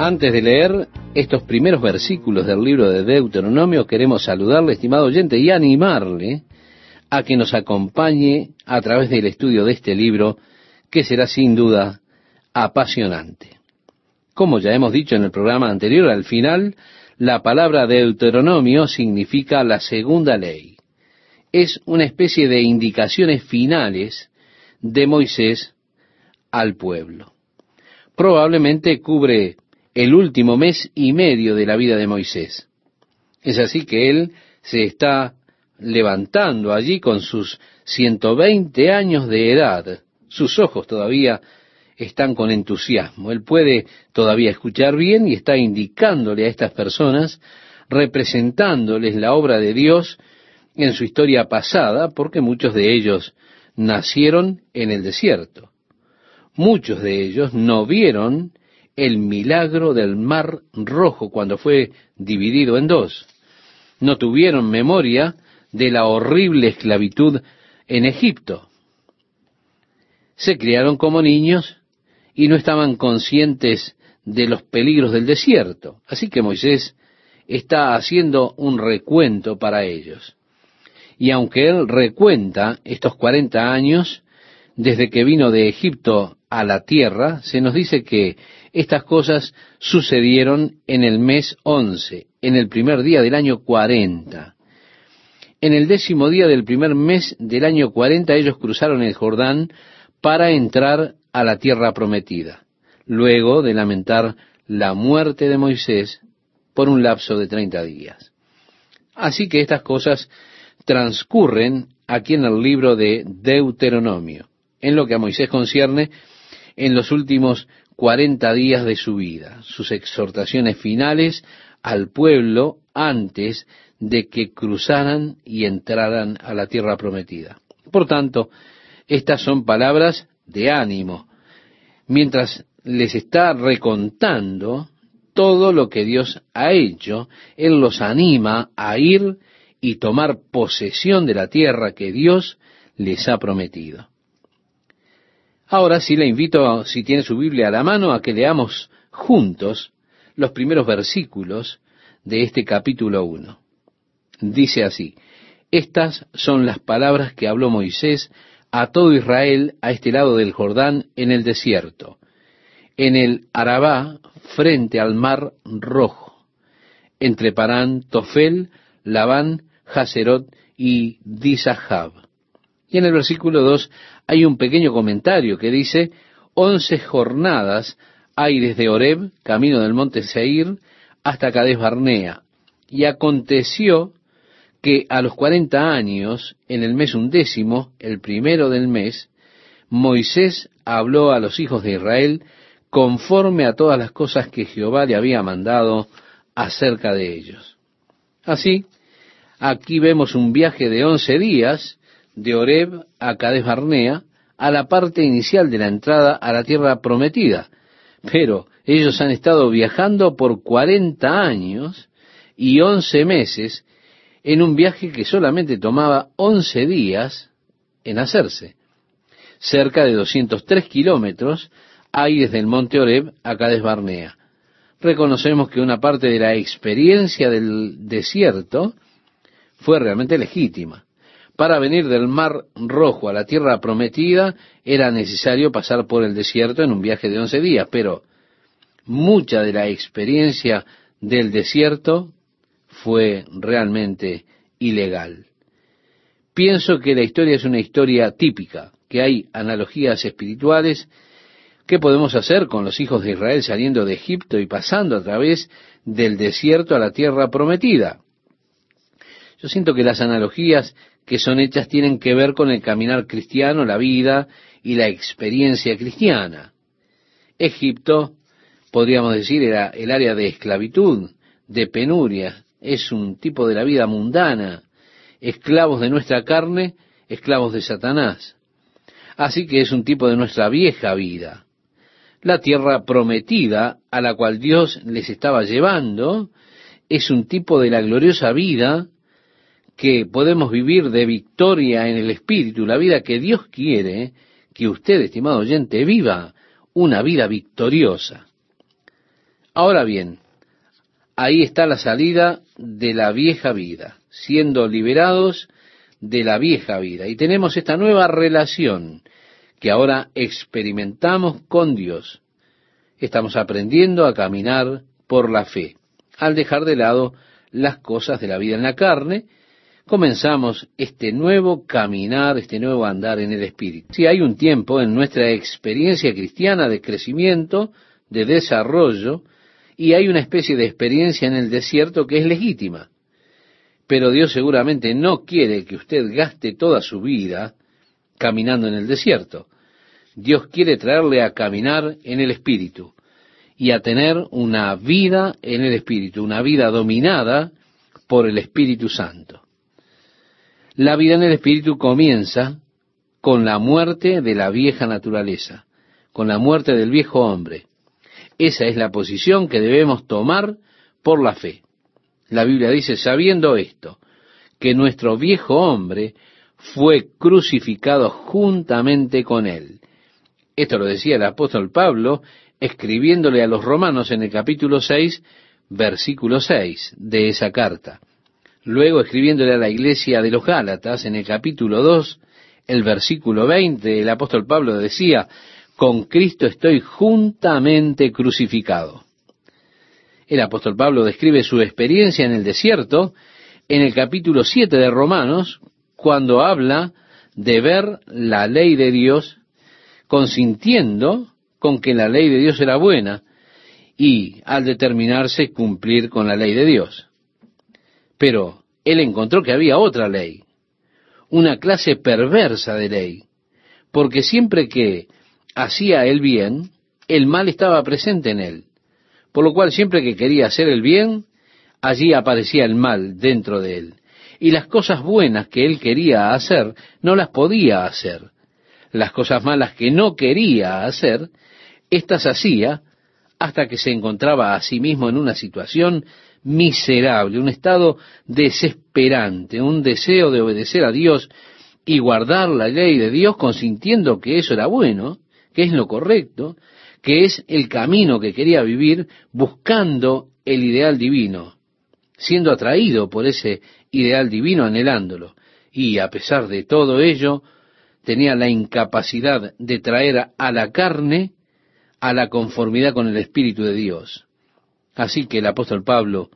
Antes de leer estos primeros versículos del libro de Deuteronomio, queremos saludarle, estimado oyente, y animarle a que nos acompañe a través del estudio de este libro, que será sin duda apasionante. Como ya hemos dicho en el programa anterior, al final, la palabra Deuteronomio significa la segunda ley. Es una especie de indicaciones finales de Moisés al pueblo. Probablemente cubre el último mes y medio de la vida de Moisés. Es así que él se está levantando allí con sus 120 años de edad. Sus ojos todavía están con entusiasmo. Él puede todavía escuchar bien y está indicándole a estas personas, representándoles la obra de Dios en su historia pasada, porque muchos de ellos nacieron en el desierto. Muchos de ellos no vieron el milagro del mar rojo cuando fue dividido en dos. No tuvieron memoria de la horrible esclavitud en Egipto. Se criaron como niños y no estaban conscientes de los peligros del desierto. Así que Moisés está haciendo un recuento para ellos. Y aunque él recuenta estos 40 años desde que vino de Egipto a la tierra, se nos dice que estas cosas sucedieron en el mes 11, en el primer día del año 40. En el décimo día del primer mes del año 40 ellos cruzaron el Jordán para entrar a la tierra prometida, luego de lamentar la muerte de Moisés por un lapso de treinta días. Así que estas cosas transcurren aquí en el libro de Deuteronomio, en lo que a Moisés concierne en los últimos cuarenta días de su vida, sus exhortaciones finales al pueblo antes de que cruzaran y entraran a la tierra prometida. Por tanto, estas son palabras de ánimo, mientras les está recontando todo lo que Dios ha hecho, Él los anima a ir y tomar posesión de la tierra que Dios les ha prometido. Ahora sí le invito, si tiene su Biblia a la mano, a que leamos juntos los primeros versículos de este capítulo 1. Dice así, estas son las palabras que habló Moisés a todo Israel a este lado del Jordán en el desierto, en el Arabá frente al mar rojo, entre Parán, Tofel, Labán, Haserot y Disahab. Y en el versículo 2 hay un pequeño comentario que dice, once jornadas hay desde Oreb, camino del monte Seir, hasta Cades Barnea. Y aconteció que a los cuarenta años, en el mes undécimo, el primero del mes, Moisés habló a los hijos de Israel conforme a todas las cosas que Jehová le había mandado acerca de ellos. Así, aquí vemos un viaje de once días de Oreb a Cades Barnea, a la parte inicial de la entrada a la tierra prometida. Pero ellos han estado viajando por cuarenta años y once meses en un viaje que solamente tomaba once días en hacerse. Cerca de 203 kilómetros hay desde el monte Oreb a Cades Barnea. Reconocemos que una parte de la experiencia del desierto fue realmente legítima. Para venir del Mar Rojo a la tierra prometida era necesario pasar por el desierto en un viaje de once días, pero mucha de la experiencia del desierto fue realmente ilegal. Pienso que la historia es una historia típica, que hay analogías espirituales que podemos hacer con los hijos de Israel saliendo de Egipto y pasando a través del desierto a la tierra prometida. Yo siento que las analogías que son hechas tienen que ver con el caminar cristiano, la vida y la experiencia cristiana. Egipto, podríamos decir, era el área de esclavitud, de penuria, es un tipo de la vida mundana, esclavos de nuestra carne, esclavos de Satanás. Así que es un tipo de nuestra vieja vida. La tierra prometida a la cual Dios les estaba llevando es un tipo de la gloriosa vida que podemos vivir de victoria en el Espíritu, la vida que Dios quiere que usted, estimado oyente, viva una vida victoriosa. Ahora bien, ahí está la salida de la vieja vida, siendo liberados de la vieja vida. Y tenemos esta nueva relación que ahora experimentamos con Dios. Estamos aprendiendo a caminar por la fe, al dejar de lado las cosas de la vida en la carne, comenzamos este nuevo caminar, este nuevo andar en el Espíritu. Si hay un tiempo en nuestra experiencia cristiana de crecimiento, de desarrollo, y hay una especie de experiencia en el desierto que es legítima. Pero Dios seguramente no quiere que usted gaste toda su vida caminando en el desierto. Dios quiere traerle a caminar en el Espíritu y a tener una vida en el Espíritu, una vida dominada por el Espíritu Santo. La vida en el Espíritu comienza con la muerte de la vieja naturaleza, con la muerte del viejo hombre. Esa es la posición que debemos tomar por la fe. La Biblia dice, sabiendo esto, que nuestro viejo hombre fue crucificado juntamente con él. Esto lo decía el apóstol Pablo escribiéndole a los romanos en el capítulo 6, versículo 6 de esa carta. Luego escribiéndole a la iglesia de los Gálatas en el capítulo 2, el versículo 20, el apóstol Pablo decía, con Cristo estoy juntamente crucificado. El apóstol Pablo describe su experiencia en el desierto en el capítulo 7 de Romanos, cuando habla de ver la ley de Dios, consintiendo con que la ley de Dios era buena y al determinarse cumplir con la ley de Dios. Pero él encontró que había otra ley, una clase perversa de ley, porque siempre que hacía el bien, el mal estaba presente en él, por lo cual siempre que quería hacer el bien, allí aparecía el mal dentro de él. Y las cosas buenas que él quería hacer, no las podía hacer. Las cosas malas que no quería hacer, estas hacía hasta que se encontraba a sí mismo en una situación miserable, un estado desesperante, un deseo de obedecer a Dios y guardar la ley de Dios consintiendo que eso era bueno, que es lo correcto, que es el camino que quería vivir buscando el ideal divino, siendo atraído por ese ideal divino, anhelándolo. Y a pesar de todo ello, tenía la incapacidad de traer a la carne a la conformidad con el Espíritu de Dios. Así que el apóstol Pablo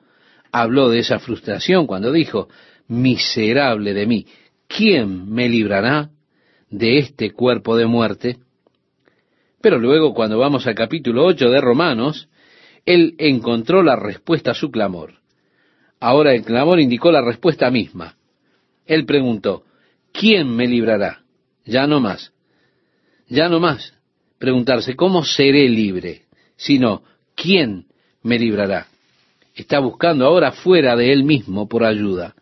habló de esa frustración cuando dijo, miserable de mí, ¿quién me librará de este cuerpo de muerte? Pero luego cuando vamos al capítulo 8 de Romanos, él encontró la respuesta a su clamor. Ahora el clamor indicó la respuesta misma. Él preguntó, ¿quién me librará? Ya no más. Ya no más preguntarse, ¿cómo seré libre? Sino, ¿quién me librará? Está buscando ahora fuera de él mismo por ayuda.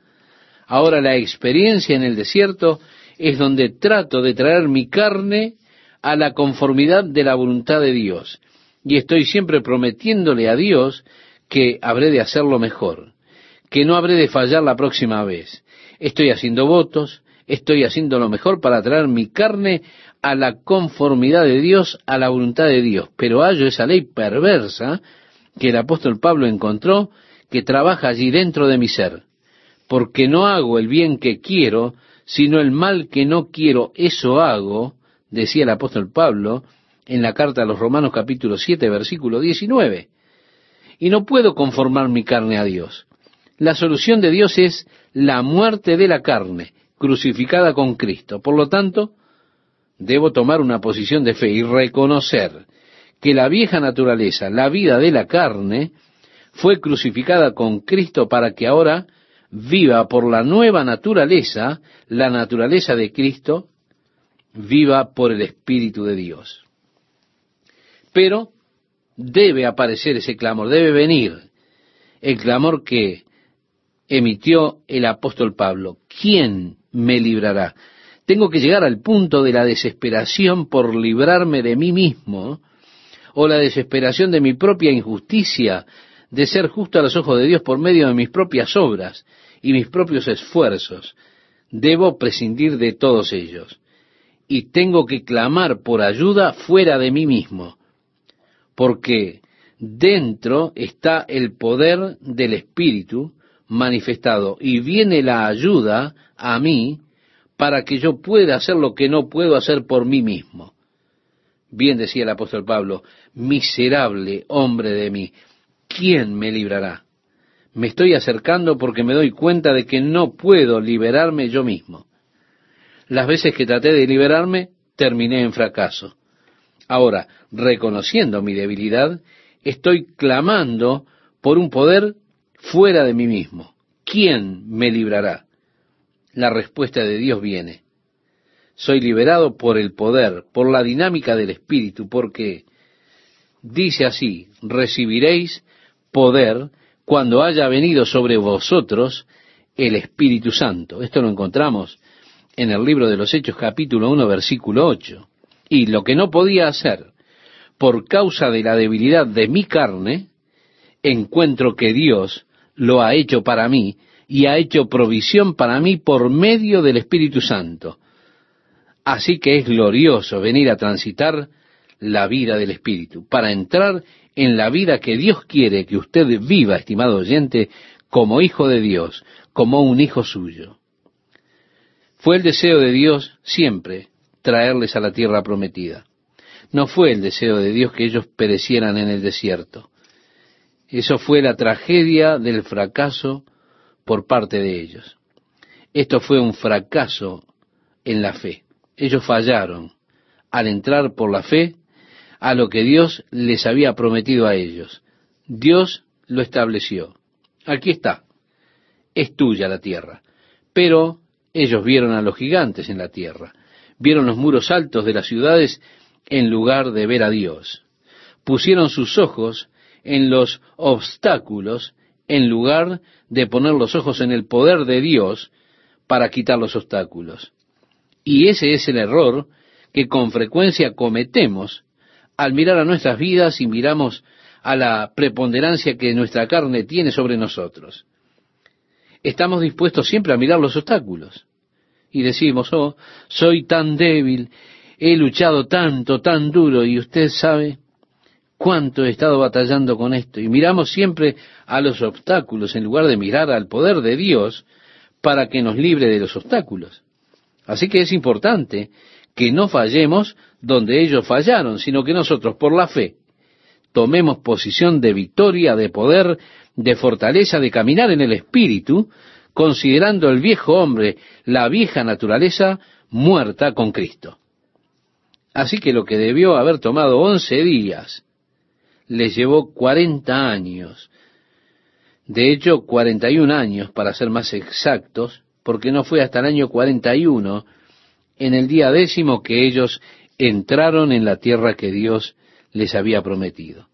Ahora la experiencia en el desierto es donde trato de traer mi carne a la conformidad de la voluntad de Dios. Y estoy siempre prometiéndole a Dios que habré de hacerlo mejor, que no habré de fallar la próxima vez. Estoy haciendo votos, estoy haciendo lo mejor para traer mi carne a la conformidad de Dios, a la voluntad de Dios. Pero hallo esa ley perversa que el apóstol Pablo encontró, que trabaja allí dentro de mi ser. Porque no hago el bien que quiero, sino el mal que no quiero, eso hago, decía el apóstol Pablo en la carta a los Romanos capítulo 7, versículo 19. Y no puedo conformar mi carne a Dios. La solución de Dios es la muerte de la carne, crucificada con Cristo. Por lo tanto, debo tomar una posición de fe y reconocer que la vieja naturaleza, la vida de la carne, fue crucificada con Cristo para que ahora viva por la nueva naturaleza, la naturaleza de Cristo, viva por el Espíritu de Dios. Pero debe aparecer ese clamor, debe venir el clamor que emitió el apóstol Pablo. ¿Quién me librará. Tengo que llegar al punto de la desesperación por librarme de mí mismo, o la desesperación de mi propia injusticia, de ser justo a los ojos de Dios por medio de mis propias obras y mis propios esfuerzos. Debo prescindir de todos ellos. Y tengo que clamar por ayuda fuera de mí mismo, porque dentro está el poder del Espíritu manifestado y viene la ayuda a mí para que yo pueda hacer lo que no puedo hacer por mí mismo. Bien decía el apóstol Pablo, miserable hombre de mí, ¿quién me librará? Me estoy acercando porque me doy cuenta de que no puedo liberarme yo mismo. Las veces que traté de liberarme, terminé en fracaso. Ahora, reconociendo mi debilidad, estoy clamando por un poder fuera de mí mismo. ¿Quién me librará? La respuesta de Dios viene. Soy liberado por el poder, por la dinámica del Espíritu, porque dice así, recibiréis poder cuando haya venido sobre vosotros el Espíritu Santo. Esto lo encontramos en el libro de los Hechos capítulo 1 versículo 8. Y lo que no podía hacer por causa de la debilidad de mi carne, encuentro que Dios lo ha hecho para mí y ha hecho provisión para mí por medio del Espíritu Santo. Así que es glorioso venir a transitar la vida del Espíritu, para entrar en la vida que Dios quiere que usted viva, estimado oyente, como hijo de Dios, como un hijo suyo. Fue el deseo de Dios siempre traerles a la tierra prometida. No fue el deseo de Dios que ellos perecieran en el desierto. Eso fue la tragedia del fracaso por parte de ellos. Esto fue un fracaso en la fe. Ellos fallaron al entrar por la fe a lo que Dios les había prometido a ellos. Dios lo estableció. Aquí está. Es tuya la tierra. Pero ellos vieron a los gigantes en la tierra. Vieron los muros altos de las ciudades en lugar de ver a Dios. Pusieron sus ojos en los obstáculos en lugar de poner los ojos en el poder de Dios para quitar los obstáculos. Y ese es el error que con frecuencia cometemos al mirar a nuestras vidas y miramos a la preponderancia que nuestra carne tiene sobre nosotros. Estamos dispuestos siempre a mirar los obstáculos y decimos, oh, soy tan débil, he luchado tanto, tan duro y usted sabe, cuánto he estado batallando con esto. Y miramos siempre a los obstáculos en lugar de mirar al poder de Dios para que nos libre de los obstáculos. Así que es importante que no fallemos donde ellos fallaron, sino que nosotros, por la fe, tomemos posición de victoria, de poder, de fortaleza, de caminar en el Espíritu, considerando el viejo hombre, la vieja naturaleza, muerta con Cristo. Así que lo que debió haber tomado once días les llevó 40 años. De hecho, 41 años para ser más exactos, porque no fue hasta el año 41, en el día décimo, que ellos entraron en la tierra que Dios les había prometido.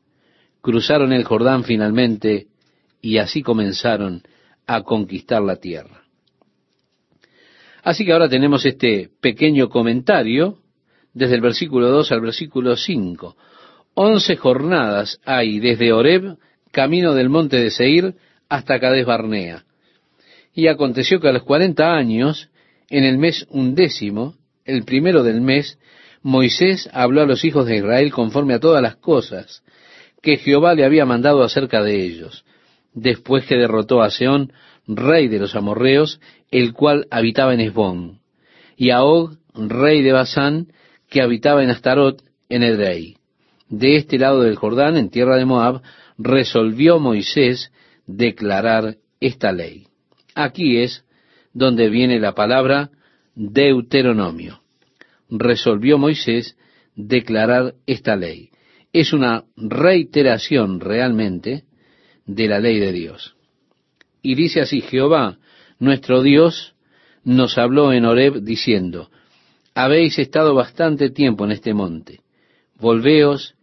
Cruzaron el Jordán finalmente y así comenzaron a conquistar la tierra. Así que ahora tenemos este pequeño comentario desde el versículo 2 al versículo 5. Once jornadas hay desde Horeb, camino del monte de Seir, hasta Cades Barnea. Y aconteció que a los cuarenta años, en el mes undécimo, el primero del mes, Moisés habló a los hijos de Israel conforme a todas las cosas que Jehová le había mandado acerca de ellos, después que derrotó a Seón, rey de los amorreos, el cual habitaba en Esbón, y a Og, rey de Basán, que habitaba en Astarot, en Edrei de este lado del Jordán, en tierra de Moab, resolvió Moisés declarar esta ley. Aquí es donde viene la palabra Deuteronomio. Resolvió Moisés declarar esta ley. Es una reiteración realmente de la ley de Dios. Y dice así, Jehová, nuestro Dios, nos habló en Horeb diciendo, habéis estado bastante tiempo en este monte, volveos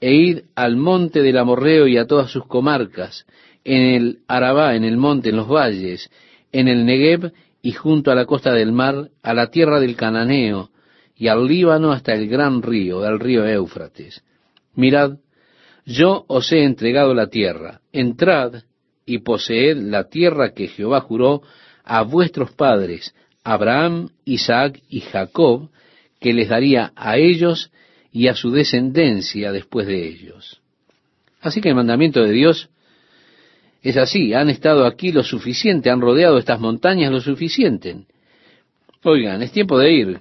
e id al monte del Amorreo y a todas sus comarcas, en el Arabá, en el monte, en los valles, en el Negev y junto a la costa del mar, a la tierra del Cananeo y al Líbano hasta el gran río, el río Éufrates. Mirad, yo os he entregado la tierra, entrad y poseed la tierra que Jehová juró a vuestros padres, Abraham, Isaac y Jacob, que les daría a ellos y a su descendencia después de ellos. Así que el mandamiento de Dios es así, han estado aquí lo suficiente, han rodeado estas montañas lo suficiente. Oigan, es tiempo de ir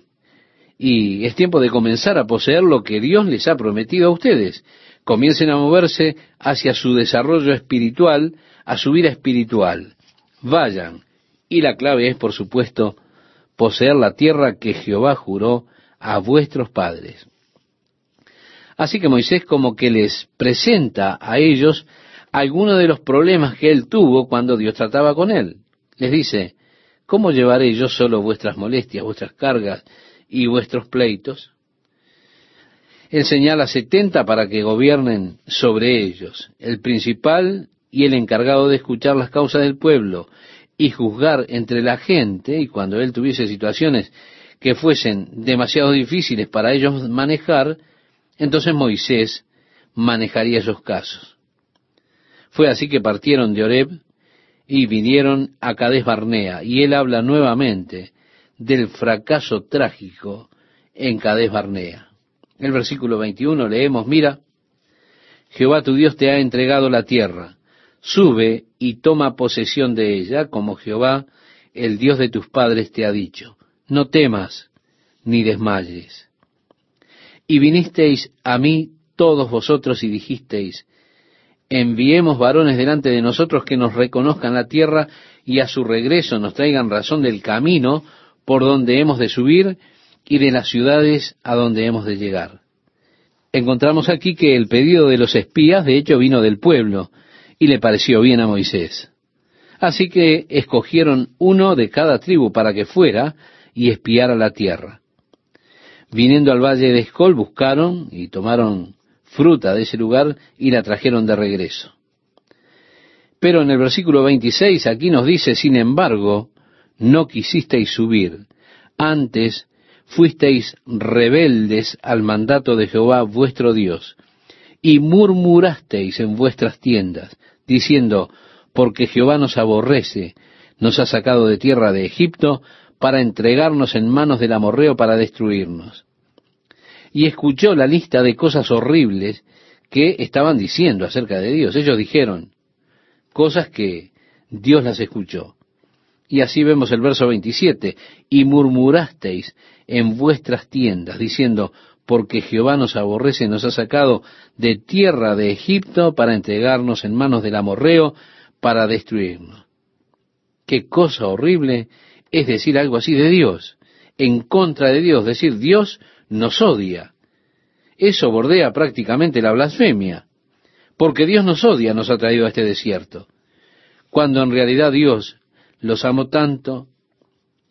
y es tiempo de comenzar a poseer lo que Dios les ha prometido a ustedes. Comiencen a moverse hacia su desarrollo espiritual, a su vida espiritual. Vayan. Y la clave es, por supuesto, poseer la tierra que Jehová juró a vuestros padres. Así que Moisés como que les presenta a ellos algunos de los problemas que él tuvo cuando Dios trataba con él. Les dice, ¿cómo llevaré yo solo vuestras molestias, vuestras cargas y vuestros pleitos? Él señala setenta para que gobiernen sobre ellos, el principal y el encargado de escuchar las causas del pueblo y juzgar entre la gente, y cuando él tuviese situaciones que fuesen demasiado difíciles para ellos manejar, entonces Moisés manejaría esos casos. Fue así que partieron de Oreb y vinieron a Cades Barnea, y él habla nuevamente del fracaso trágico en Cades Barnea. El versículo 21 leemos, mira, Jehová tu Dios te ha entregado la tierra, sube y toma posesión de ella, como Jehová, el Dios de tus padres, te ha dicho. No temas ni desmayes. Y vinisteis a mí todos vosotros y dijisteis, enviemos varones delante de nosotros que nos reconozcan la tierra y a su regreso nos traigan razón del camino por donde hemos de subir y de las ciudades a donde hemos de llegar. Encontramos aquí que el pedido de los espías de hecho vino del pueblo y le pareció bien a Moisés. Así que escogieron uno de cada tribu para que fuera y espiara la tierra. Viniendo al valle de Escol buscaron y tomaron fruta de ese lugar y la trajeron de regreso. Pero en el versículo 26 aquí nos dice, sin embargo, no quisisteis subir, antes fuisteis rebeldes al mandato de Jehová vuestro Dios, y murmurasteis en vuestras tiendas, diciendo, porque Jehová nos aborrece, nos ha sacado de tierra de Egipto, para entregarnos en manos del amorreo para destruirnos. Y escuchó la lista de cosas horribles que estaban diciendo acerca de Dios. Ellos dijeron cosas que Dios las escuchó. Y así vemos el verso 27, y murmurasteis en vuestras tiendas, diciendo, porque Jehová nos aborrece, nos ha sacado de tierra de Egipto para entregarnos en manos del amorreo, para destruirnos. Qué cosa horrible es decir algo así de Dios, en contra de Dios, decir Dios nos odia. Eso bordea prácticamente la blasfemia, porque Dios nos odia, nos ha traído a este desierto, cuando en realidad Dios los amó tanto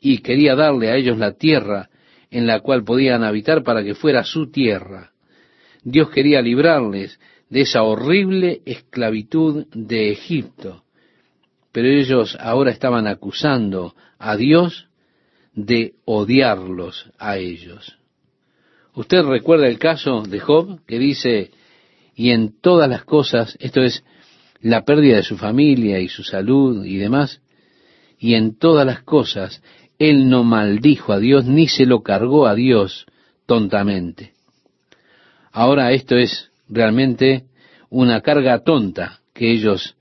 y quería darle a ellos la tierra en la cual podían habitar para que fuera su tierra. Dios quería librarles de esa horrible esclavitud de Egipto. Pero ellos ahora estaban acusando a Dios de odiarlos a ellos. Usted recuerda el caso de Job que dice, y en todas las cosas, esto es la pérdida de su familia y su salud y demás, y en todas las cosas él no maldijo a Dios ni se lo cargó a Dios tontamente. Ahora esto es realmente una carga tonta que ellos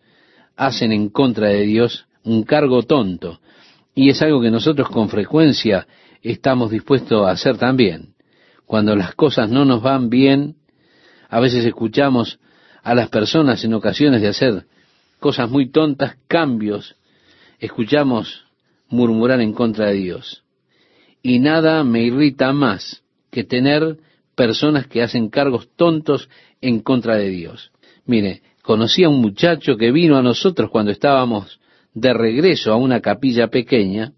hacen en contra de Dios, un cargo tonto. Y es algo que nosotros con frecuencia estamos dispuestos a hacer también. Cuando las cosas no nos van bien, a veces escuchamos a las personas en ocasiones de hacer cosas muy tontas, cambios, escuchamos murmurar en contra de Dios. Y nada me irrita más que tener personas que hacen cargos tontos en contra de Dios. Mire, conocí a un muchacho que vino a nosotros cuando estábamos de regreso a una capilla pequeña,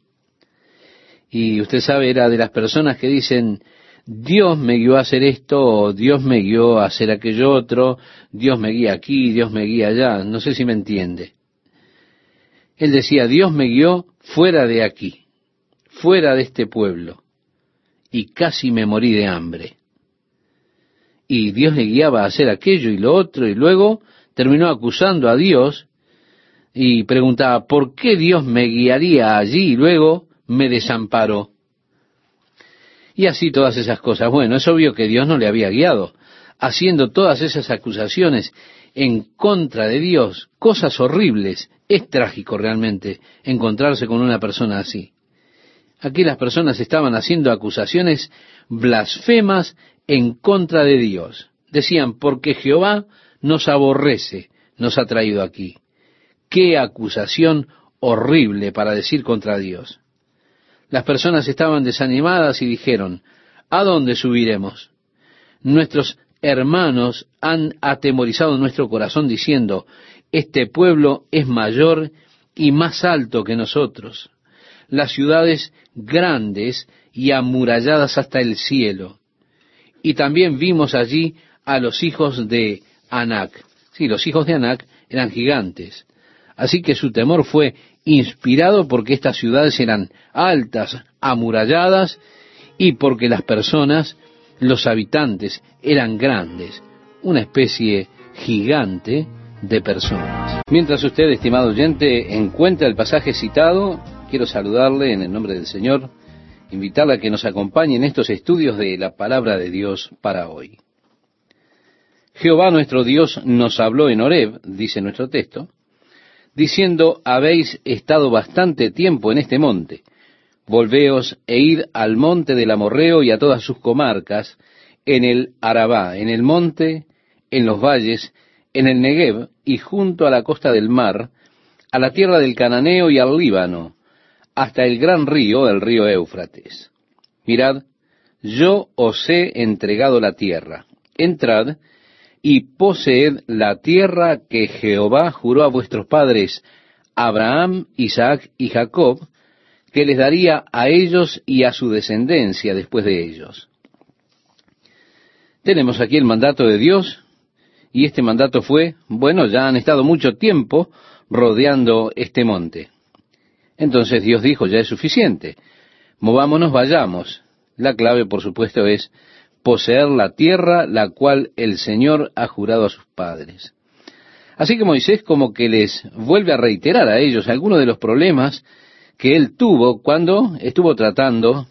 y usted sabe, era de las personas que dicen, Dios me guió a hacer esto, o Dios me guió a hacer aquello otro, Dios me guía aquí, Dios me guía allá, no sé si me entiende. Él decía, Dios me guió fuera de aquí, fuera de este pueblo, y casi me morí de hambre. Y Dios le guiaba a hacer aquello y lo otro, y luego terminó acusando a Dios y preguntaba, ¿por qué Dios me guiaría allí y luego me desamparó? Y así todas esas cosas. Bueno, es obvio que Dios no le había guiado, haciendo todas esas acusaciones en contra de Dios, cosas horribles. Es trágico realmente encontrarse con una persona así. Aquí las personas estaban haciendo acusaciones blasfemas en contra de Dios. Decían, porque Jehová nos aborrece, nos ha traído aquí. Qué acusación horrible para decir contra Dios. Las personas estaban desanimadas y dijeron, ¿a dónde subiremos? Nuestros hermanos han atemorizado nuestro corazón diciendo, este pueblo es mayor y más alto que nosotros, las ciudades grandes y amuralladas hasta el cielo. Y también vimos allí a los hijos de Anac. Sí, los hijos de Anac eran gigantes. Así que su temor fue inspirado porque estas ciudades eran altas, amuralladas, y porque las personas, los habitantes, eran grandes, una especie gigante de personas. Mientras usted, estimado oyente, encuentra el pasaje citado, quiero saludarle en el nombre del Señor, invitarle a que nos acompañe en estos estudios de la palabra de Dios para hoy. Jehová nuestro Dios nos habló en Horeb, dice nuestro texto, diciendo, habéis estado bastante tiempo en este monte, volveos e id al monte del Amorreo y a todas sus comarcas, en el Arabá, en el monte, en los valles, en el Negev y junto a la costa del mar, a la tierra del Cananeo y al Líbano, hasta el gran río, el río Éufrates. Mirad, yo os he entregado la tierra. Entrad y poseed la tierra que Jehová juró a vuestros padres, Abraham, Isaac y Jacob, que les daría a ellos y a su descendencia después de ellos. Tenemos aquí el mandato de Dios, y este mandato fue, bueno, ya han estado mucho tiempo rodeando este monte. Entonces Dios dijo, ya es suficiente, movámonos, vayamos. La clave, por supuesto, es poseer la tierra la cual el Señor ha jurado a sus padres. Así que Moisés como que les vuelve a reiterar a ellos algunos de los problemas que él tuvo cuando estuvo tratando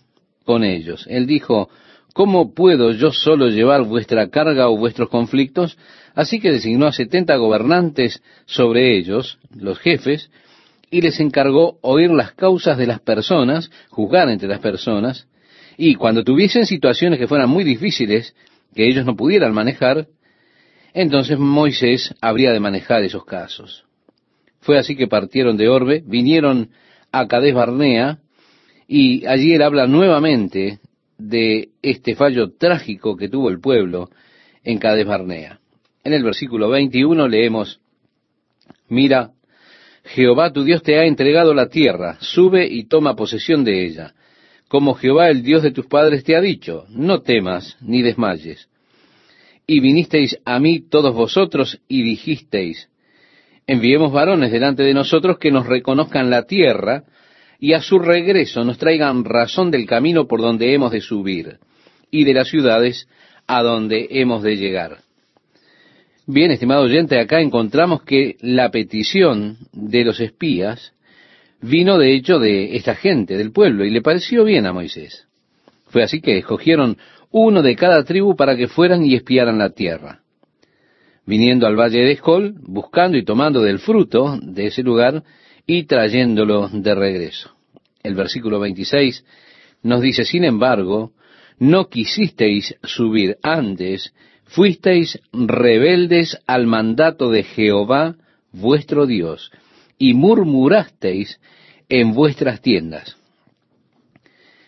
con ellos. Él dijo, ¿cómo puedo yo solo llevar vuestra carga o vuestros conflictos? Así que designó a setenta gobernantes sobre ellos, los jefes, y les encargó oír las causas de las personas, juzgar entre las personas, y cuando tuviesen situaciones que fueran muy difíciles, que ellos no pudieran manejar, entonces Moisés habría de manejar esos casos. Fue así que partieron de Orbe, vinieron a Cades Barnea, y allí él habla nuevamente de este fallo trágico que tuvo el pueblo en Cades Barnea. En el versículo 21 leemos, Mira, Jehová tu Dios te ha entregado la tierra, sube y toma posesión de ella como Jehová el Dios de tus padres te ha dicho, no temas ni desmayes. Y vinisteis a mí todos vosotros y dijisteis, enviemos varones delante de nosotros que nos reconozcan la tierra y a su regreso nos traigan razón del camino por donde hemos de subir y de las ciudades a donde hemos de llegar. Bien, estimado oyente, acá encontramos que la petición de los espías vino de hecho de esta gente, del pueblo, y le pareció bien a Moisés. Fue así que escogieron uno de cada tribu para que fueran y espiaran la tierra. Viniendo al valle de Escol, buscando y tomando del fruto de ese lugar y trayéndolo de regreso. El versículo 26 nos dice, sin embargo, no quisisteis subir antes, fuisteis rebeldes al mandato de Jehová vuestro Dios, y murmurasteis en vuestras tiendas.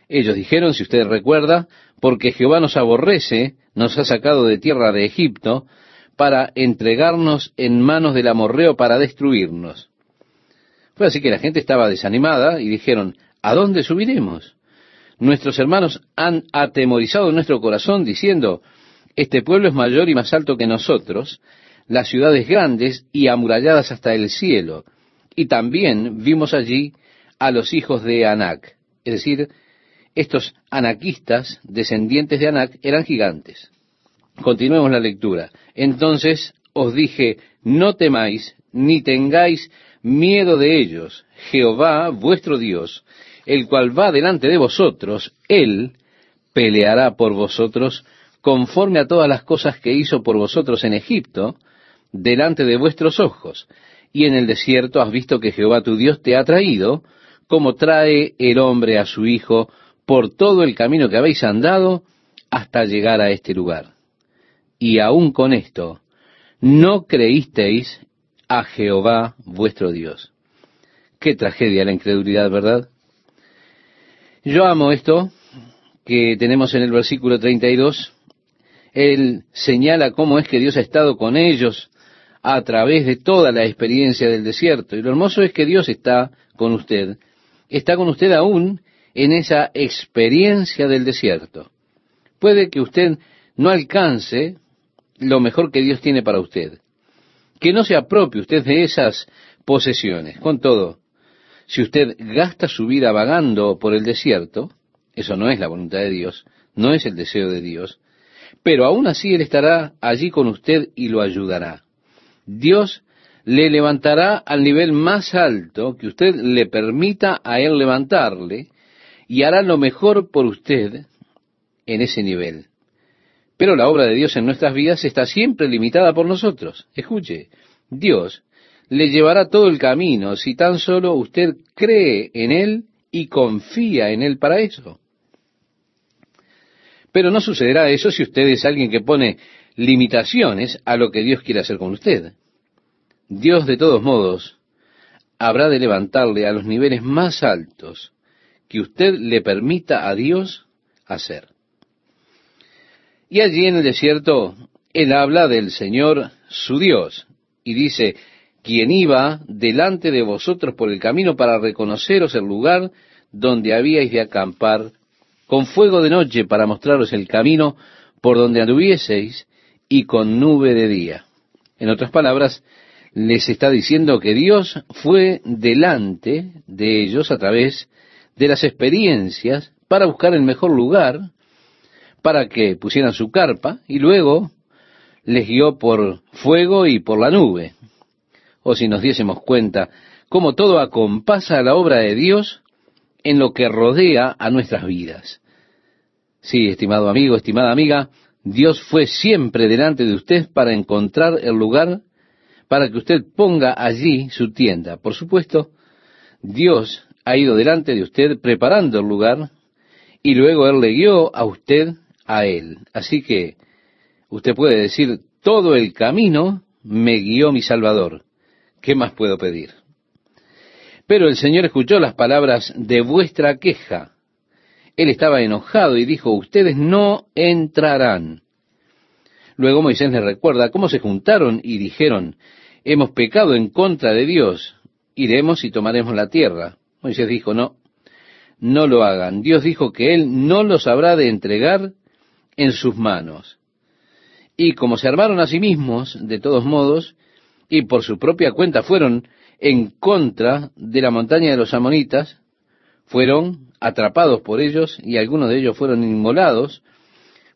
Ellos dijeron, si usted recuerda, porque Jehová nos aborrece, nos ha sacado de tierra de Egipto, para entregarnos en manos del amorreo para destruirnos. Fue así que la gente estaba desanimada y dijeron, ¿a dónde subiremos? Nuestros hermanos han atemorizado nuestro corazón diciendo, este pueblo es mayor y más alto que nosotros, las ciudades grandes y amuralladas hasta el cielo. Y también vimos allí a los hijos de Anac. Es decir, estos anaquistas, descendientes de Anac, eran gigantes. Continuemos la lectura. Entonces os dije, no temáis, ni tengáis miedo de ellos. Jehová, vuestro Dios, el cual va delante de vosotros, Él peleará por vosotros conforme a todas las cosas que hizo por vosotros en Egipto, delante de vuestros ojos, y en el desierto has visto que Jehová tu Dios te ha traído, como trae el hombre a su hijo, por todo el camino que habéis andado, hasta llegar a este lugar. Y aún con esto, no creísteis a Jehová vuestro Dios. Qué tragedia la incredulidad, ¿verdad? Yo amo esto que tenemos en el versículo 32. Él señala cómo es que Dios ha estado con ellos a través de toda la experiencia del desierto. Y lo hermoso es que Dios está con usted. Está con usted aún en esa experiencia del desierto. Puede que usted no alcance lo mejor que Dios tiene para usted. Que no se apropie usted de esas posesiones. Con todo, si usted gasta su vida vagando por el desierto, eso no es la voluntad de Dios, no es el deseo de Dios, pero aún así Él estará allí con usted y lo ayudará. Dios le levantará al nivel más alto que usted le permita a Él levantarle y hará lo mejor por usted en ese nivel. Pero la obra de Dios en nuestras vidas está siempre limitada por nosotros. Escuche, Dios le llevará todo el camino si tan solo usted cree en Él y confía en Él para eso. Pero no sucederá eso si usted es alguien que pone limitaciones a lo que Dios quiere hacer con usted. Dios, de todos modos, habrá de levantarle a los niveles más altos que usted le permita a Dios hacer. Y allí en el desierto, Él habla del Señor su Dios y dice, quien iba delante de vosotros por el camino para reconoceros el lugar donde habíais de acampar, con fuego de noche para mostraros el camino por donde anduvieseis, y con nube de día. En otras palabras, les está diciendo que Dios fue delante de ellos a través de las experiencias para buscar el mejor lugar, para que pusieran su carpa, y luego les guió por fuego y por la nube o si nos diésemos cuenta cómo todo acompasa la obra de Dios en lo que rodea a nuestras vidas. Sí, estimado amigo, estimada amiga, Dios fue siempre delante de usted para encontrar el lugar para que usted ponga allí su tienda. Por supuesto, Dios ha ido delante de usted preparando el lugar y luego Él le guió a usted a Él. Así que usted puede decir, todo el camino me guió mi Salvador. ¿Qué más puedo pedir? Pero el Señor escuchó las palabras de vuestra queja. Él estaba enojado y dijo, ustedes no entrarán. Luego Moisés les recuerda cómo se juntaron y dijeron, hemos pecado en contra de Dios, iremos y tomaremos la tierra. Moisés dijo, no, no lo hagan. Dios dijo que Él no los habrá de entregar en sus manos. Y como se armaron a sí mismos, de todos modos, y por su propia cuenta fueron en contra de la montaña de los amonitas, fueron atrapados por ellos y algunos de ellos fueron inmolados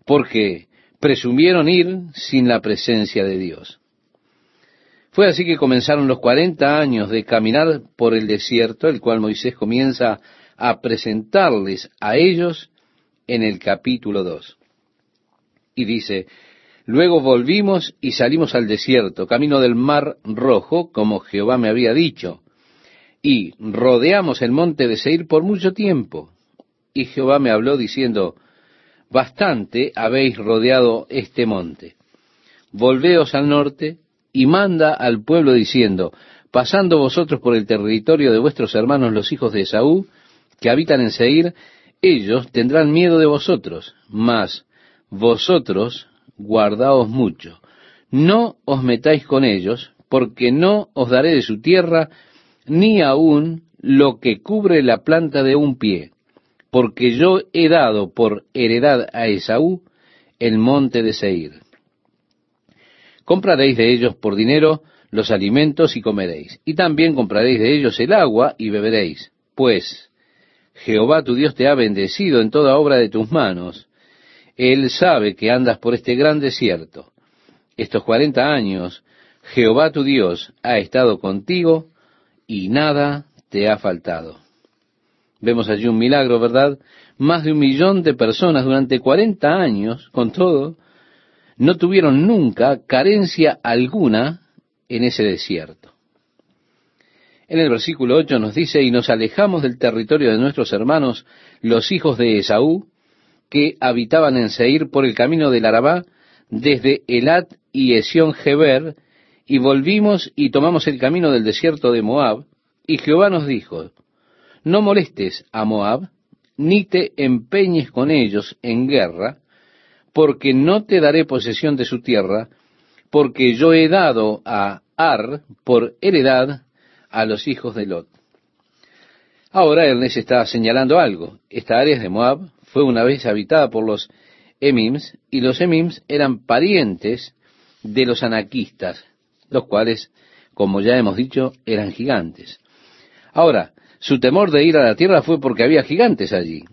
porque presumieron ir sin la presencia de Dios. Fue así que comenzaron los cuarenta años de caminar por el desierto, el cual Moisés comienza a presentarles a ellos en el capítulo 2. Y dice, Luego volvimos y salimos al desierto, camino del mar rojo, como Jehová me había dicho, y rodeamos el monte de Seir por mucho tiempo. Y Jehová me habló diciendo, bastante habéis rodeado este monte. Volveos al norte y manda al pueblo diciendo, pasando vosotros por el territorio de vuestros hermanos los hijos de Esaú, que habitan en Seir, ellos tendrán miedo de vosotros, mas vosotros guardaos mucho. No os metáis con ellos, porque no os daré de su tierra ni aun lo que cubre la planta de un pie, porque yo he dado por heredad a Esaú el monte de Seir. Compraréis de ellos por dinero los alimentos y comeréis, y también compraréis de ellos el agua y beberéis, pues Jehová tu Dios te ha bendecido en toda obra de tus manos, él sabe que andas por este gran desierto. Estos cuarenta años Jehová tu Dios ha estado contigo y nada te ha faltado. Vemos allí un milagro, ¿verdad? Más de un millón de personas durante cuarenta años, con todo, no tuvieron nunca carencia alguna en ese desierto. En el versículo 8 nos dice, y nos alejamos del territorio de nuestros hermanos, los hijos de Esaú, que habitaban en Seir por el camino del Arabá, desde Elat y Esión Geber, y volvimos y tomamos el camino del desierto de Moab, y Jehová nos dijo, no molestes a Moab, ni te empeñes con ellos en guerra, porque no te daré posesión de su tierra, porque yo he dado a Ar por heredad a los hijos de Lot. Ahora Ernest está señalando algo. Esta área de Moab fue una vez habitada por los Emims, y los Emims eran parientes de los anaquistas, los cuales, como ya hemos dicho, eran gigantes. Ahora, su temor de ir a la tierra fue porque había gigantes allí.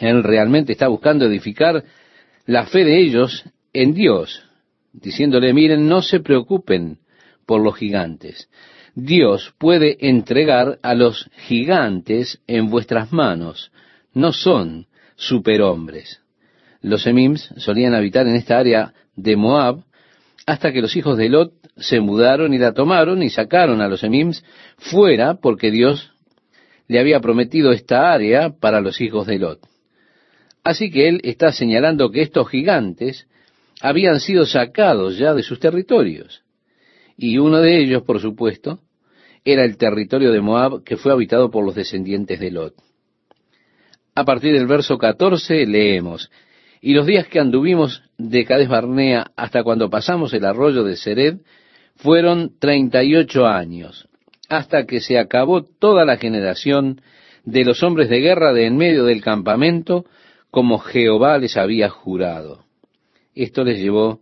Él realmente está buscando edificar la fe de ellos en Dios, diciéndole, miren, no se preocupen por los gigantes. Dios puede entregar a los gigantes en vuestras manos. No son superhombres. Los Emims solían habitar en esta área de Moab hasta que los hijos de Lot se mudaron y la tomaron y sacaron a los Emims fuera porque Dios le había prometido esta área para los hijos de Lot. Así que él está señalando que estos gigantes habían sido sacados ya de sus territorios. Y uno de ellos, por supuesto, era el territorio de Moab que fue habitado por los descendientes de Lot. A partir del verso 14 leemos, y los días que anduvimos de Cades Barnea hasta cuando pasamos el arroyo de Sered fueron treinta y ocho años, hasta que se acabó toda la generación de los hombres de guerra de en medio del campamento, como Jehová les había jurado. Esto les llevó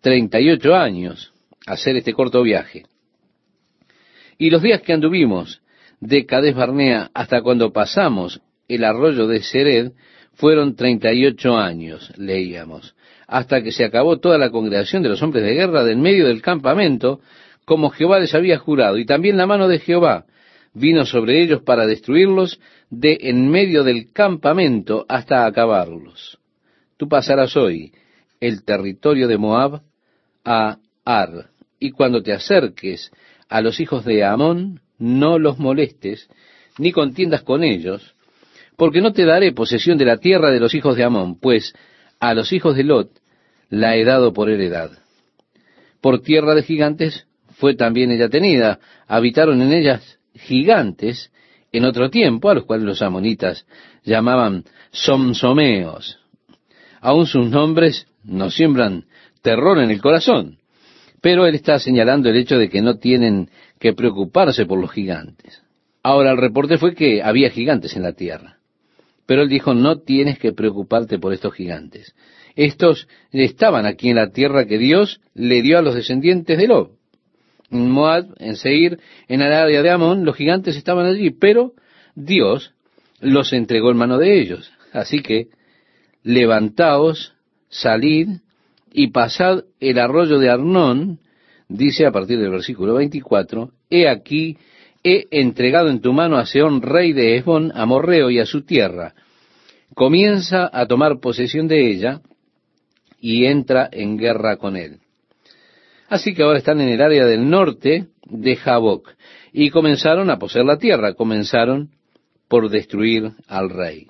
treinta y ocho años hacer este corto viaje. Y los días que anduvimos de Cades Barnea hasta cuando pasamos el arroyo de Sered fueron treinta y ocho años, leíamos, hasta que se acabó toda la congregación de los hombres de guerra del medio del campamento, como Jehová les había jurado, y también la mano de Jehová vino sobre ellos para destruirlos de en medio del campamento hasta acabarlos. Tú pasarás hoy el territorio de Moab a Ar, y cuando te acerques a los hijos de Amón, no los molestes, ni contiendas con ellos, porque no te daré posesión de la tierra de los hijos de Amón, pues a los hijos de Lot la he dado por heredad. Por tierra de gigantes fue también ella tenida, habitaron en ellas gigantes en otro tiempo, a los cuales los amonitas llamaban somsomeos. Aún sus nombres nos siembran terror en el corazón, pero él está señalando el hecho de que no tienen que preocuparse por los gigantes. Ahora el reporte fue que había gigantes en la tierra, pero él dijo, no tienes que preocuparte por estos gigantes. Estos estaban aquí en la tierra que Dios le dio a los descendientes de Lob en Moab, en Seir, en el área de Amón, los gigantes estaban allí, pero Dios los entregó en mano de ellos. Así que levantaos, salid y pasad el arroyo de Arnón, dice a partir del versículo 24, he aquí, he entregado en tu mano a Seón, rey de Esbón, a Morreo y a su tierra. Comienza a tomar posesión de ella y entra en guerra con él. Así que ahora están en el área del norte de Jaboc y comenzaron a poseer la tierra, comenzaron por destruir al rey.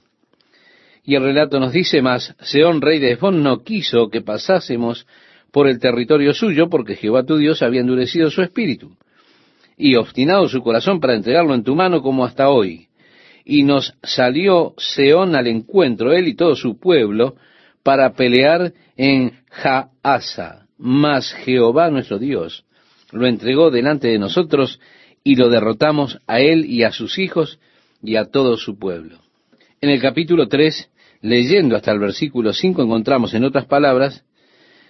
Y el relato nos dice más, Seón, rey de Esbón, no quiso que pasásemos por el territorio suyo, porque Jehová tu Dios había endurecido su espíritu y obstinado su corazón para entregarlo en tu mano como hasta hoy. Y nos salió Seón al encuentro, él y todo su pueblo, para pelear en Jaasa mas Jehová nuestro Dios lo entregó delante de nosotros y lo derrotamos a él y a sus hijos y a todo su pueblo. En el capítulo 3, leyendo hasta el versículo 5, encontramos en otras palabras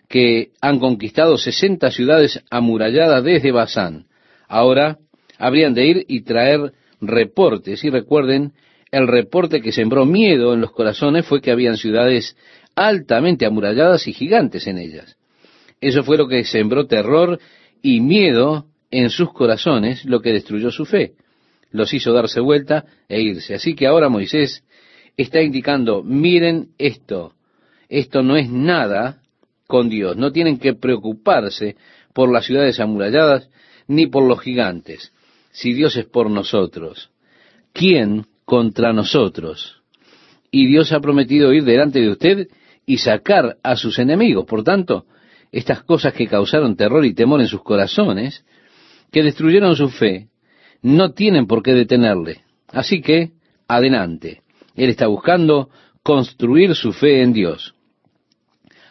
que han conquistado 60 ciudades amuralladas desde Basán. Ahora habrían de ir y traer reportes. Y recuerden, el reporte que sembró miedo en los corazones fue que habían ciudades altamente amuralladas y gigantes en ellas. Eso fue lo que sembró terror y miedo en sus corazones, lo que destruyó su fe. Los hizo darse vuelta e irse. Así que ahora Moisés está indicando, miren esto, esto no es nada con Dios. No tienen que preocuparse por las ciudades amuralladas ni por los gigantes. Si Dios es por nosotros, ¿quién contra nosotros? Y Dios ha prometido ir delante de usted y sacar a sus enemigos. Por tanto, estas cosas que causaron terror y temor en sus corazones, que destruyeron su fe, no tienen por qué detenerle. Así que, adelante. Él está buscando construir su fe en Dios.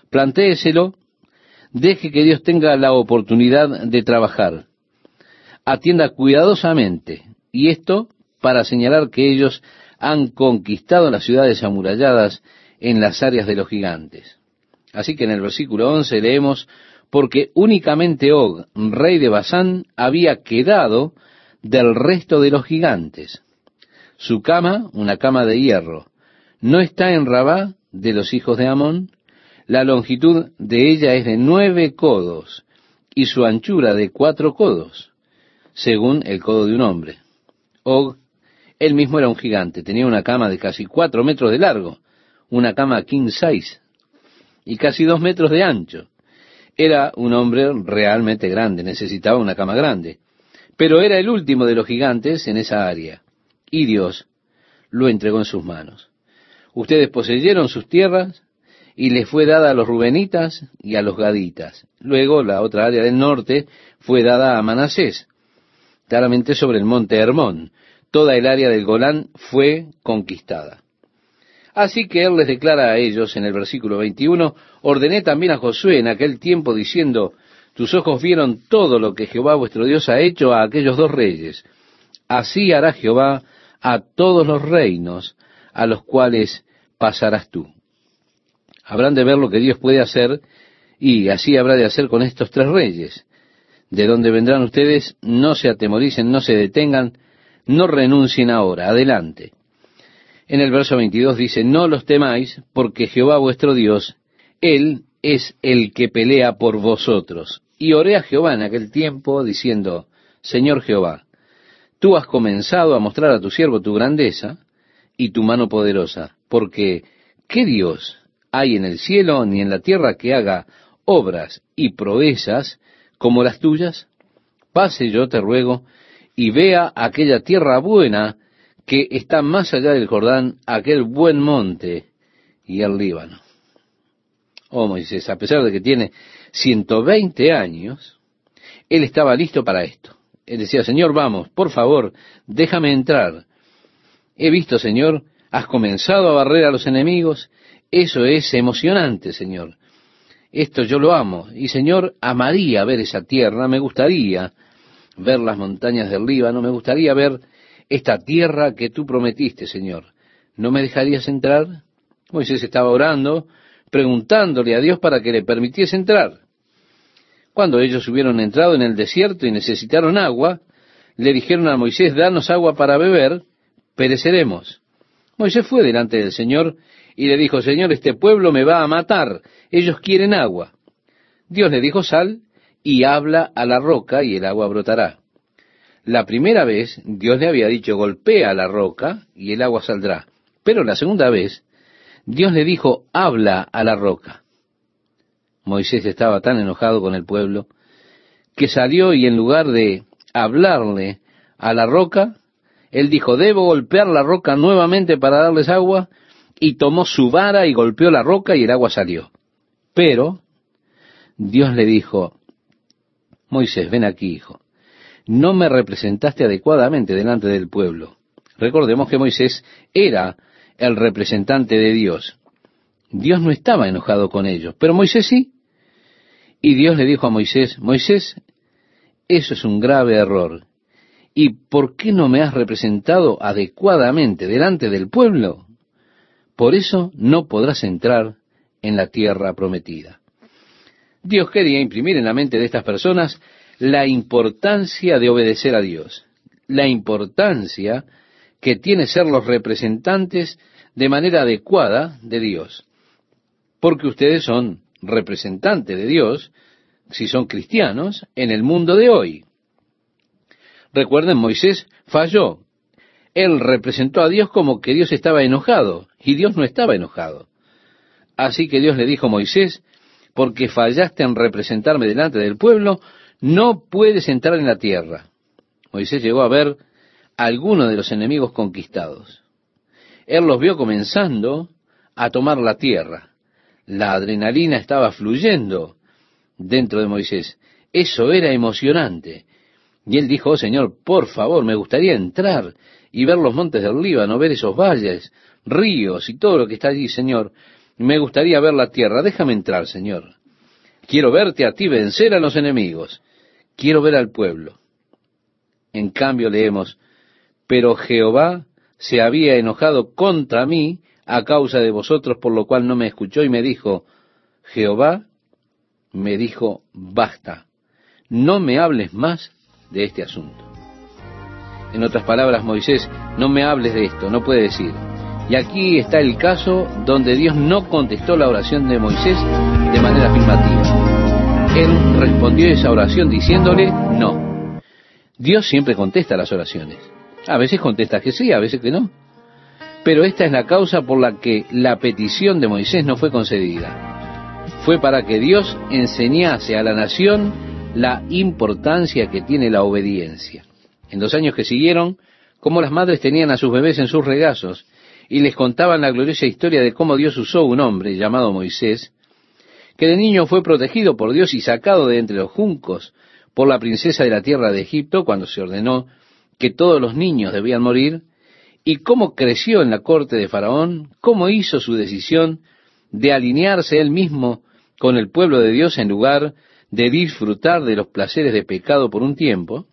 Plantéeselo, deje que Dios tenga la oportunidad de trabajar. Atienda cuidadosamente, y esto para señalar que ellos han conquistado las ciudades amuralladas en las áreas de los gigantes. Así que en el versículo 11 leemos, porque únicamente Og, rey de Basán, había quedado del resto de los gigantes. Su cama, una cama de hierro, no está en Rabá de los hijos de Amón. La longitud de ella es de nueve codos y su anchura de cuatro codos, según el codo de un hombre. Og, él mismo era un gigante, tenía una cama de casi cuatro metros de largo, una cama king size, y casi dos metros de ancho. Era un hombre realmente grande, necesitaba una cama grande pero era el último de los gigantes en esa área, y Dios lo entregó en sus manos. Ustedes poseyeron sus tierras y les fue dada a los rubenitas y a los gaditas. Luego la otra área del norte fue dada a Manasés, claramente sobre el monte Hermón. Toda el área del Golán fue conquistada. Así que él les declara a ellos en el versículo 21, ordené también a Josué en aquel tiempo diciendo, tus ojos vieron todo lo que Jehová vuestro Dios ha hecho a aquellos dos reyes. Así hará Jehová a todos los reinos a los cuales pasarás tú. Habrán de ver lo que Dios puede hacer y así habrá de hacer con estos tres reyes. De donde vendrán ustedes, no se atemoricen, no se detengan, no renuncien ahora, adelante. En el verso 22 dice, no los temáis, porque Jehová vuestro Dios, Él es el que pelea por vosotros. Y oré a Jehová en aquel tiempo, diciendo, Señor Jehová, tú has comenzado a mostrar a tu siervo tu grandeza y tu mano poderosa, porque ¿qué Dios hay en el cielo ni en la tierra que haga obras y proezas como las tuyas? Pase yo, te ruego, y vea aquella tierra buena que está más allá del Jordán, aquel buen monte y el Líbano. Oh Moisés, a pesar de que tiene 120 años, él estaba listo para esto. Él decía, Señor, vamos, por favor, déjame entrar. He visto, Señor, has comenzado a barrer a los enemigos. Eso es emocionante, Señor. Esto yo lo amo. Y, Señor, amaría ver esa tierra, me gustaría ver las montañas del Líbano, me gustaría ver esta tierra que tú prometiste, Señor. ¿No me dejarías entrar? Moisés estaba orando, preguntándole a Dios para que le permitiese entrar. Cuando ellos hubieron entrado en el desierto y necesitaron agua, le dijeron a Moisés, danos agua para beber, pereceremos. Moisés fue delante del Señor y le dijo, Señor, este pueblo me va a matar, ellos quieren agua. Dios le dijo, sal y habla a la roca y el agua brotará. La primera vez Dios le había dicho, golpea la roca y el agua saldrá. Pero la segunda vez Dios le dijo, habla a la roca. Moisés estaba tan enojado con el pueblo que salió y en lugar de hablarle a la roca, él dijo, debo golpear la roca nuevamente para darles agua, y tomó su vara y golpeó la roca y el agua salió. Pero Dios le dijo, Moisés, ven aquí, hijo, no me representaste adecuadamente delante del pueblo. Recordemos que Moisés era el representante de Dios. Dios no estaba enojado con ellos, pero Moisés sí. Y Dios le dijo a Moisés, Moisés, eso es un grave error. ¿Y por qué no me has representado adecuadamente delante del pueblo? Por eso no podrás entrar en la tierra prometida. Dios quería imprimir en la mente de estas personas la importancia de obedecer a Dios, la importancia que tiene ser los representantes de manera adecuada de Dios. Porque ustedes son representantes de Dios, si son cristianos, en el mundo de hoy. Recuerden, Moisés falló. Él representó a Dios como que Dios estaba enojado, y Dios no estaba enojado. Así que Dios le dijo a Moisés, porque fallaste en representarme delante del pueblo, no puedes entrar en la tierra. Moisés llegó a ver a algunos de los enemigos conquistados. Él los vio comenzando a tomar la tierra. La adrenalina estaba fluyendo dentro de Moisés. Eso era emocionante. Y él dijo, oh Señor, por favor, me gustaría entrar y ver los montes del Líbano, ver esos valles, ríos y todo lo que está allí, Señor. Me gustaría ver la tierra. Déjame entrar, Señor. Quiero verte a ti vencer a los enemigos. Quiero ver al pueblo. En cambio leemos, pero Jehová se había enojado contra mí a causa de vosotros, por lo cual no me escuchó y me dijo, Jehová me dijo, basta, no me hables más de este asunto. En otras palabras, Moisés, no me hables de esto, no puede decir. Y aquí está el caso donde Dios no contestó la oración de Moisés de manera afirmativa. Él respondió esa oración diciéndole no. Dios siempre contesta las oraciones. A veces contesta que sí, a veces que no. Pero esta es la causa por la que la petición de Moisés no fue concedida. Fue para que Dios enseñase a la nación la importancia que tiene la obediencia. En los años que siguieron, como las madres tenían a sus bebés en sus regazos y les contaban la gloriosa historia de cómo Dios usó un hombre llamado Moisés, que de niño fue protegido por Dios y sacado de entre los juncos por la princesa de la tierra de Egipto cuando se ordenó que todos los niños debían morir, y cómo creció en la corte de Faraón, cómo hizo su decisión de alinearse él mismo con el pueblo de Dios en lugar de disfrutar de los placeres de pecado por un tiempo,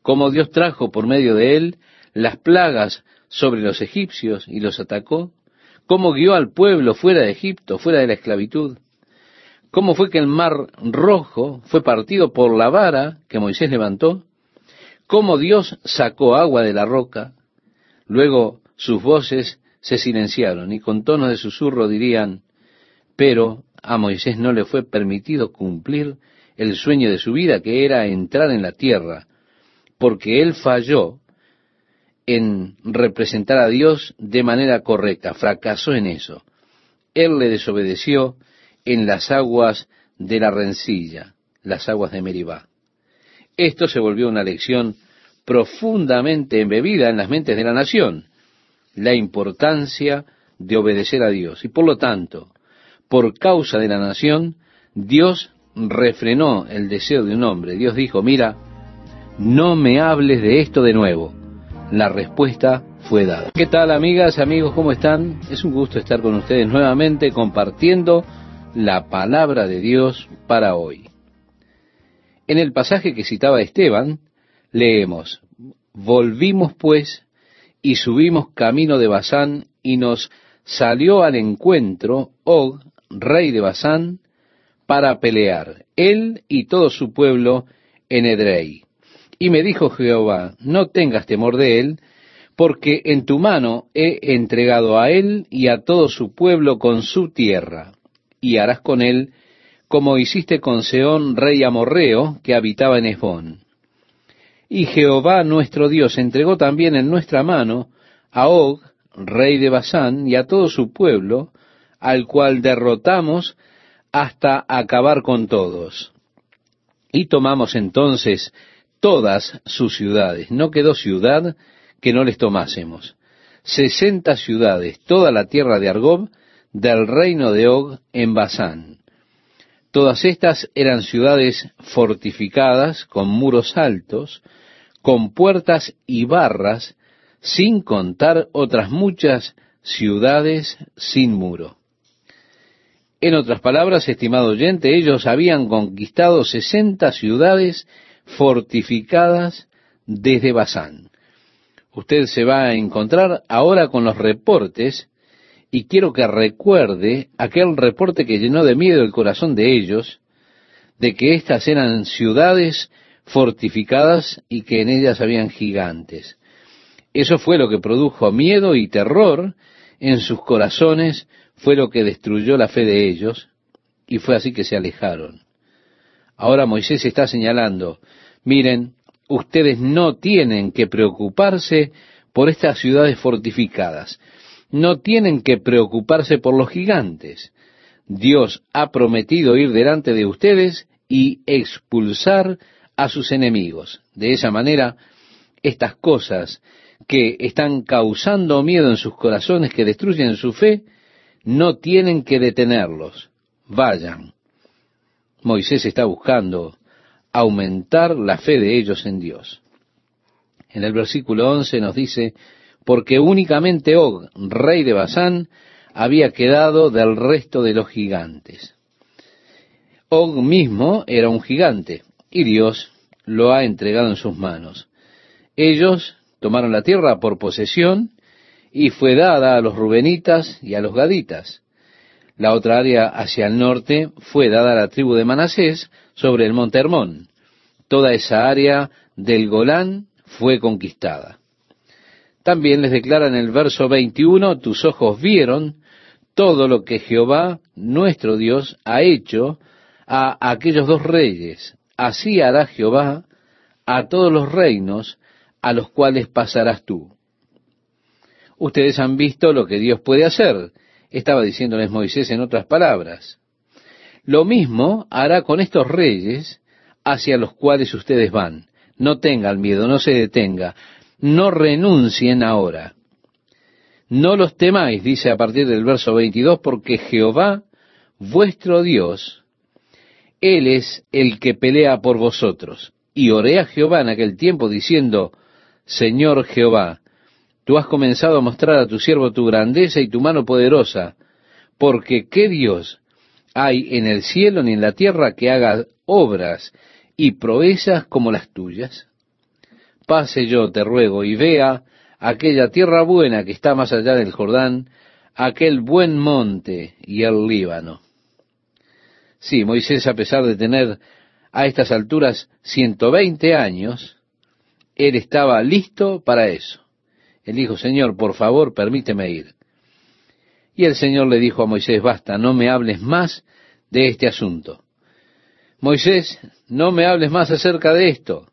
cómo Dios trajo por medio de él las plagas sobre los egipcios y los atacó, cómo guió al pueblo fuera de Egipto, fuera de la esclavitud, cómo fue que el mar rojo fue partido por la vara que Moisés levantó, cómo Dios sacó agua de la roca, luego sus voces se silenciaron y con tonos de susurro dirían, pero a Moisés no le fue permitido cumplir el sueño de su vida, que era entrar en la tierra, porque él falló en representar a Dios de manera correcta, fracasó en eso. Él le desobedeció en las aguas de la rencilla, las aguas de Meribá. Esto se volvió una lección profundamente embebida en las mentes de la nación, la importancia de obedecer a Dios. Y por lo tanto, por causa de la nación, Dios refrenó el deseo de un hombre. Dios dijo, mira, no me hables de esto de nuevo. La respuesta fue dada. ¿Qué tal amigas, amigos? ¿Cómo están? Es un gusto estar con ustedes nuevamente compartiendo la palabra de Dios para hoy. En el pasaje que citaba Esteban, leemos, Volvimos pues y subimos camino de Basán y nos salió al encuentro Og, rey de Basán, para pelear, él y todo su pueblo en Edrei. Y me dijo Jehová, no tengas temor de él, porque en tu mano he entregado a él y a todo su pueblo con su tierra, y harás con él como hiciste con Seón, rey amorreo, que habitaba en Esbón. Y Jehová nuestro Dios entregó también en nuestra mano a Og, rey de Basán, y a todo su pueblo, al cual derrotamos hasta acabar con todos. Y tomamos entonces todas sus ciudades. No quedó ciudad que no les tomásemos. Sesenta ciudades, toda la tierra de Argob, del reino de Og en Basán. Todas estas eran ciudades fortificadas, con muros altos, con puertas y barras, sin contar otras muchas ciudades sin muro. En otras palabras, estimado oyente, ellos habían conquistado sesenta ciudades fortificadas desde Basán. Usted se va a encontrar ahora con los reportes y quiero que recuerde aquel reporte que llenó de miedo el corazón de ellos, de que éstas eran ciudades fortificadas y que en ellas habían gigantes. Eso fue lo que produjo miedo y terror en sus corazones fue lo que destruyó la fe de ellos y fue así que se alejaron. Ahora Moisés está señalando, miren, ustedes no tienen que preocuparse por estas ciudades fortificadas, no tienen que preocuparse por los gigantes. Dios ha prometido ir delante de ustedes y expulsar a sus enemigos. De esa manera, estas cosas que están causando miedo en sus corazones, que destruyen su fe, no tienen que detenerlos. Vayan. Moisés está buscando aumentar la fe de ellos en Dios. En el versículo 11 nos dice, porque únicamente Og, rey de Basán, había quedado del resto de los gigantes. Og mismo era un gigante, y Dios lo ha entregado en sus manos. Ellos tomaron la tierra por posesión, y fue dada a los rubenitas y a los gaditas. La otra área hacia el norte fue dada a la tribu de Manasés sobre el monte Hermón. Toda esa área del Golán fue conquistada. También les declara en el verso 21, tus ojos vieron todo lo que Jehová, nuestro Dios, ha hecho a aquellos dos reyes. Así hará Jehová a todos los reinos a los cuales pasarás tú. Ustedes han visto lo que Dios puede hacer, estaba diciéndoles Moisés en otras palabras. Lo mismo hará con estos reyes hacia los cuales ustedes van. No tengan miedo, no se detenga, no renuncien ahora. No los temáis, dice a partir del verso 22, porque Jehová, vuestro Dios, Él es el que pelea por vosotros. Y oré a Jehová en aquel tiempo diciendo, Señor Jehová, tú has comenzado a mostrar a tu siervo tu grandeza y tu mano poderosa, porque ¿qué Dios hay en el cielo ni en la tierra que haga obras y proezas como las tuyas? Pase yo, te ruego, y vea aquella tierra buena que está más allá del Jordán, aquel buen monte y el Líbano. Sí, Moisés, a pesar de tener a estas alturas 120 años, él estaba listo para eso. Él dijo, Señor, por favor, permíteme ir. Y el Señor le dijo a Moisés, basta, no me hables más de este asunto. Moisés, no me hables más acerca de esto.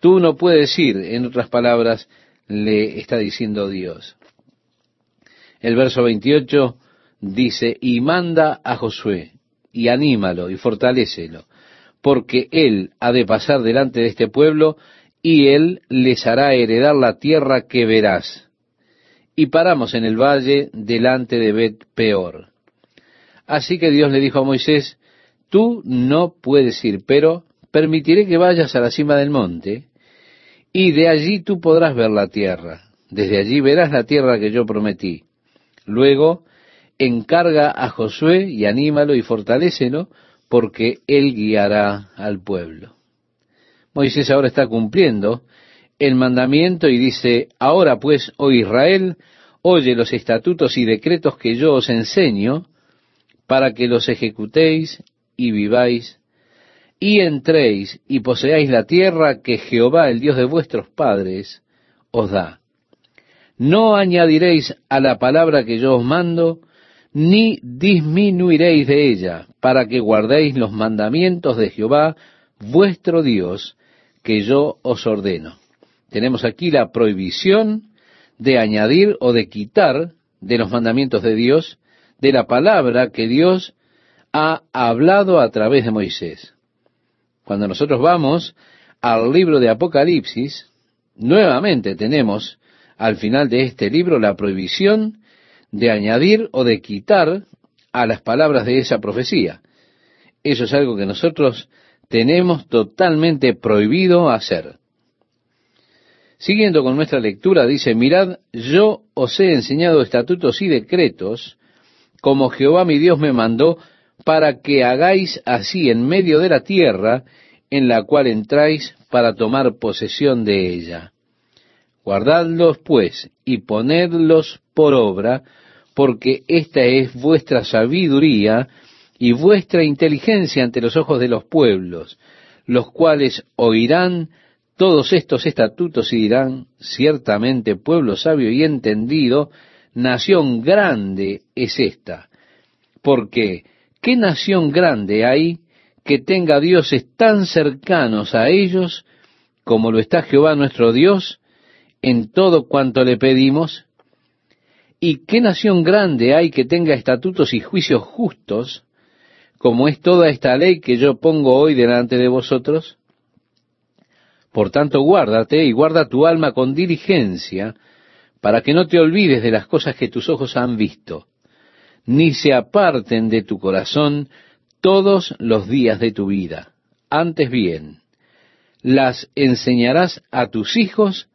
Tú no puedes ir, en otras palabras, le está diciendo Dios. El verso 28 dice, y manda a Josué, y anímalo, y fortalécelo, porque él ha de pasar delante de este pueblo, y él les hará heredar la tierra que verás. Y paramos en el valle delante de Bet Peor. Así que Dios le dijo a Moisés, tú no puedes ir, pero permitiré que vayas a la cima del monte, y de allí tú podrás ver la tierra. Desde allí verás la tierra que yo prometí. Luego, encarga a Josué y anímalo y fortalécelo, porque él guiará al pueblo. Moisés ahora está cumpliendo el mandamiento y dice, ahora pues, oh Israel, oye los estatutos y decretos que yo os enseño, para que los ejecutéis y viváis y entréis y poseáis la tierra que Jehová, el Dios de vuestros padres, os da. No añadiréis a la palabra que yo os mando, ni disminuiréis de ella, para que guardéis los mandamientos de Jehová, vuestro Dios, que yo os ordeno. Tenemos aquí la prohibición de añadir o de quitar de los mandamientos de Dios, de la palabra que Dios ha hablado a través de Moisés. Cuando nosotros vamos al libro de Apocalipsis, nuevamente tenemos al final de este libro la prohibición de añadir o de quitar a las palabras de esa profecía. Eso es algo que nosotros tenemos totalmente prohibido hacer. Siguiendo con nuestra lectura, dice, mirad, yo os he enseñado estatutos y decretos, como Jehová mi Dios me mandó, para que hagáis así en medio de la tierra en la cual entráis para tomar posesión de ella. Guardadlos, pues, y ponedlos por obra, porque esta es vuestra sabiduría y vuestra inteligencia ante los ojos de los pueblos, los cuales oirán todos estos estatutos y dirán, ciertamente pueblo sabio y entendido, nación grande es esta. Porque, ¿qué nación grande hay que tenga dioses tan cercanos a ellos como lo está Jehová nuestro Dios en todo cuanto le pedimos? ¿Y qué nación grande hay que tenga estatutos y juicios justos como es toda esta ley que yo pongo hoy delante de vosotros? Por tanto, guárdate y guarda tu alma con diligencia, para que no te olvides de las cosas que tus ojos han visto, ni se aparten de tu corazón todos los días de tu vida. Antes bien, las enseñarás a tus hijos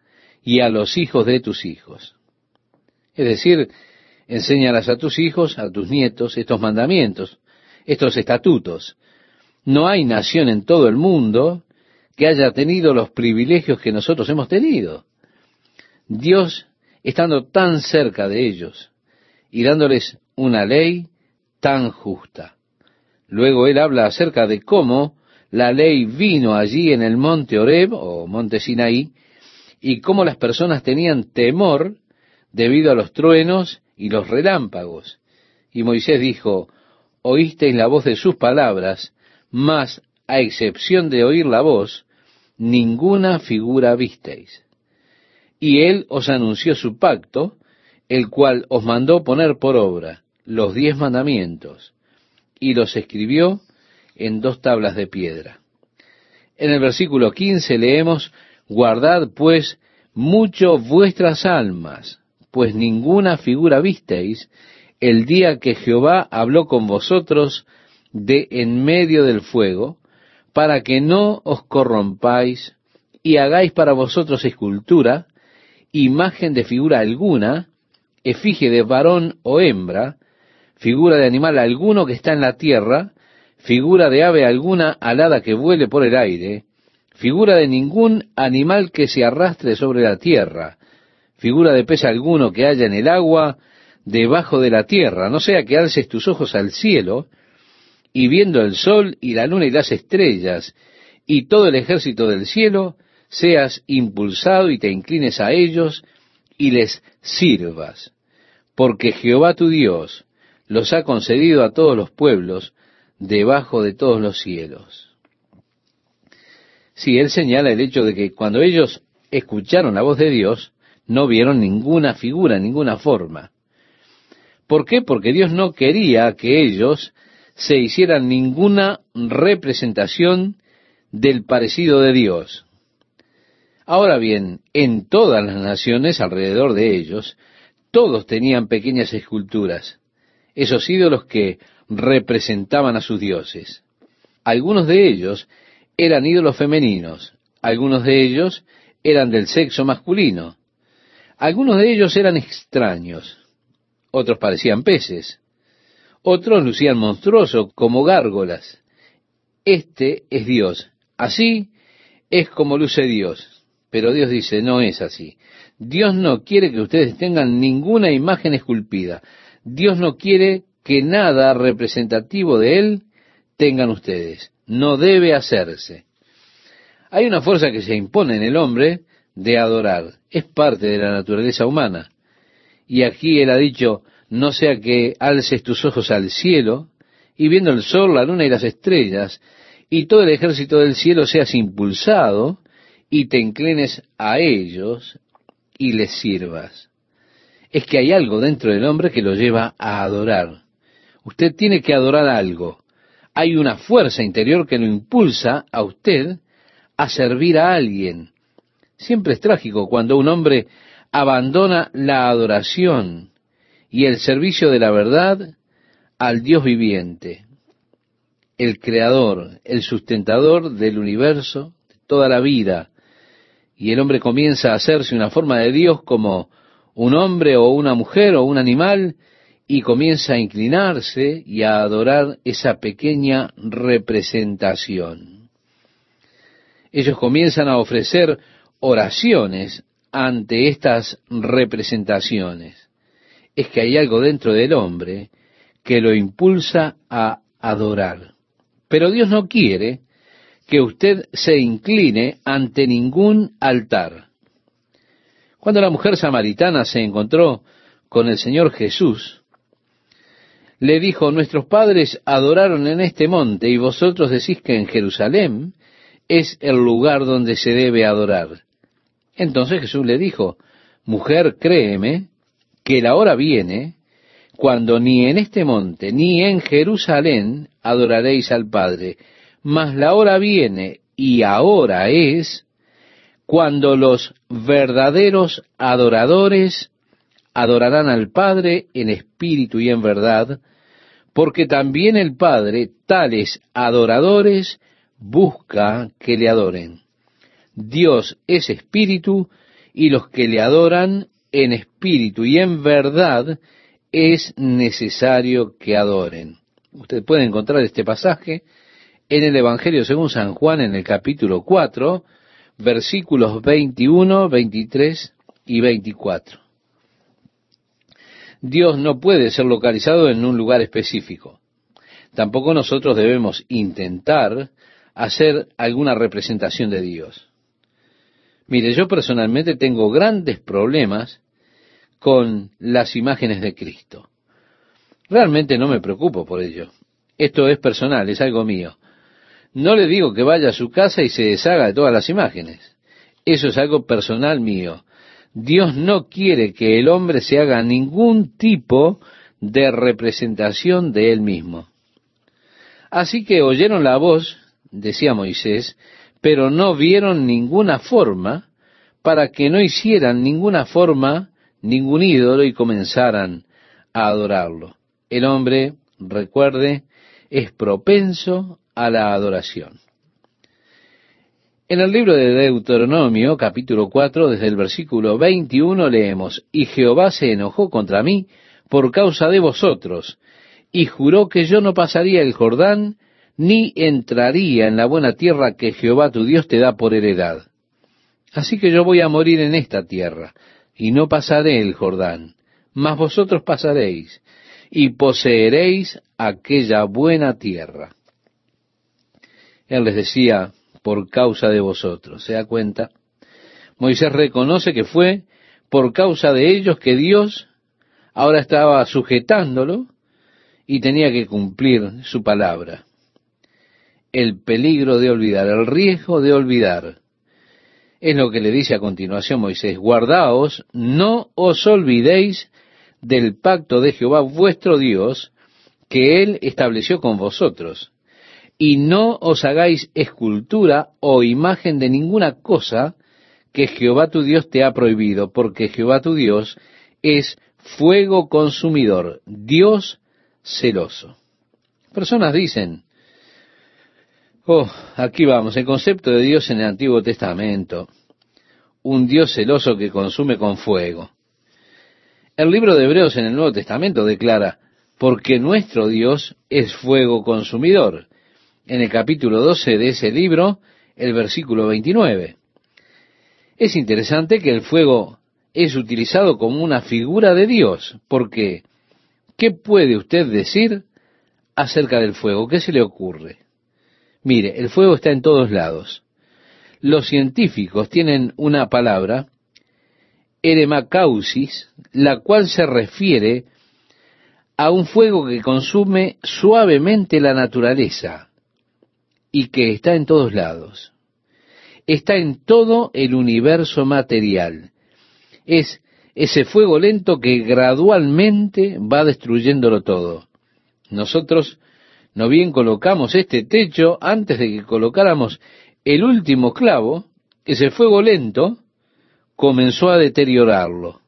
y a los hijos de tus hijos. Es decir, enséñalas a tus hijos, a tus nietos, estos mandamientos, estos estatutos. No hay nación en todo el mundo que haya tenido los privilegios que nosotros hemos tenido. Dios, estando tan cerca de ellos y dándoles una ley tan justa. Luego él habla acerca de cómo la ley vino allí en el monte Oreb o monte Sinaí y cómo las personas tenían temor debido a los truenos y los relámpagos. Y Moisés dijo, oísteis la voz de sus palabras, mas a excepción de oír la voz, ninguna figura visteis. Y él os anunció su pacto, el cual os mandó poner por obra los diez mandamientos, y los escribió en dos tablas de piedra. En el versículo 15 leemos, Guardad pues mucho vuestras almas, pues ninguna figura visteis el día que Jehová habló con vosotros de en medio del fuego, para que no os corrompáis y hagáis para vosotros escultura, imagen de figura alguna, efigie de varón o hembra, figura de animal alguno que está en la tierra, figura de ave alguna alada que vuele por el aire, figura de ningún animal que se arrastre sobre la tierra, figura de pez alguno que haya en el agua, debajo de la tierra, no sea que alces tus ojos al cielo, y viendo el sol y la luna y las estrellas y todo el ejército del cielo, seas impulsado y te inclines a ellos y les sirvas, porque Jehová tu Dios los ha concedido a todos los pueblos debajo de todos los cielos. Sí, él señala el hecho de que cuando ellos escucharon la voz de Dios, no vieron ninguna figura, ninguna forma. ¿Por qué? Porque Dios no quería que ellos se hiciera ninguna representación del parecido de Dios. Ahora bien, en todas las naciones alrededor de ellos, todos tenían pequeñas esculturas, esos ídolos que representaban a sus dioses. Algunos de ellos eran ídolos femeninos, algunos de ellos eran del sexo masculino, algunos de ellos eran extraños, otros parecían peces, otros lucían monstruosos como gárgolas. Este es Dios. Así es como luce Dios. Pero Dios dice, no es así. Dios no quiere que ustedes tengan ninguna imagen esculpida. Dios no quiere que nada representativo de Él tengan ustedes. No debe hacerse. Hay una fuerza que se impone en el hombre de adorar. Es parte de la naturaleza humana. Y aquí Él ha dicho, no sea que alces tus ojos al cielo, y viendo el sol, la luna y las estrellas, y todo el ejército del cielo seas impulsado, y te inclines a ellos, y les sirvas. Es que hay algo dentro del hombre que lo lleva a adorar. Usted tiene que adorar algo. Hay una fuerza interior que lo impulsa a usted a servir a alguien. Siempre es trágico cuando un hombre abandona la adoración y el servicio de la verdad al Dios viviente, el creador, el sustentador del universo, de toda la vida. Y el hombre comienza a hacerse una forma de Dios como un hombre o una mujer o un animal y comienza a inclinarse y a adorar esa pequeña representación. Ellos comienzan a ofrecer oraciones ante estas representaciones es que hay algo dentro del hombre que lo impulsa a adorar. Pero Dios no quiere que usted se incline ante ningún altar. Cuando la mujer samaritana se encontró con el Señor Jesús, le dijo, nuestros padres adoraron en este monte y vosotros decís que en Jerusalén es el lugar donde se debe adorar. Entonces Jesús le dijo, mujer, créeme, que la hora viene cuando ni en este monte ni en Jerusalén adoraréis al Padre, mas la hora viene y ahora es cuando los verdaderos adoradores adorarán al Padre en espíritu y en verdad, porque también el Padre tales adoradores busca que le adoren. Dios es espíritu y los que le adoran en espíritu y en verdad es necesario que adoren. Usted puede encontrar este pasaje en el Evangelio según San Juan en el capítulo 4, versículos 21, 23 y 24. Dios no puede ser localizado en un lugar específico. Tampoco nosotros debemos intentar hacer alguna representación de Dios. Mire, yo personalmente tengo grandes problemas con las imágenes de Cristo. Realmente no me preocupo por ello. Esto es personal, es algo mío. No le digo que vaya a su casa y se deshaga de todas las imágenes. Eso es algo personal mío. Dios no quiere que el hombre se haga ningún tipo de representación de él mismo. Así que oyeron la voz, decía Moisés, pero no vieron ninguna forma para que no hicieran ninguna forma ningún ídolo y comenzaran a adorarlo. El hombre, recuerde, es propenso a la adoración. En el libro de Deuteronomio, capítulo 4, desde el versículo 21, leemos, Y Jehová se enojó contra mí por causa de vosotros, y juró que yo no pasaría el Jordán, ni entraría en la buena tierra que Jehová tu Dios te da por heredad. Así que yo voy a morir en esta tierra, y no pasaré el Jordán, mas vosotros pasaréis, y poseeréis aquella buena tierra. Él les decía, por causa de vosotros. ¿Se da cuenta? Moisés reconoce que fue por causa de ellos que Dios ahora estaba sujetándolo y tenía que cumplir su palabra. El peligro de olvidar, el riesgo de olvidar. Es lo que le dice a continuación Moisés, guardaos, no os olvidéis del pacto de Jehová vuestro Dios, que él estableció con vosotros, y no os hagáis escultura o imagen de ninguna cosa que Jehová tu Dios te ha prohibido, porque Jehová tu Dios es fuego consumidor, Dios celoso. Personas dicen, Oh, aquí vamos, el concepto de Dios en el Antiguo Testamento, un Dios celoso que consume con fuego. El libro de Hebreos en el Nuevo Testamento declara, porque nuestro Dios es fuego consumidor. En el capítulo 12 de ese libro, el versículo 29. Es interesante que el fuego es utilizado como una figura de Dios, porque ¿qué puede usted decir acerca del fuego? ¿Qué se le ocurre? Mire, el fuego está en todos lados. Los científicos tienen una palabra, eremacausis, la cual se refiere a un fuego que consume suavemente la naturaleza y que está en todos lados. Está en todo el universo material. Es ese fuego lento que gradualmente va destruyéndolo todo. Nosotros no bien colocamos este techo, antes de que colocáramos el último clavo, ese fuego lento comenzó a deteriorarlo.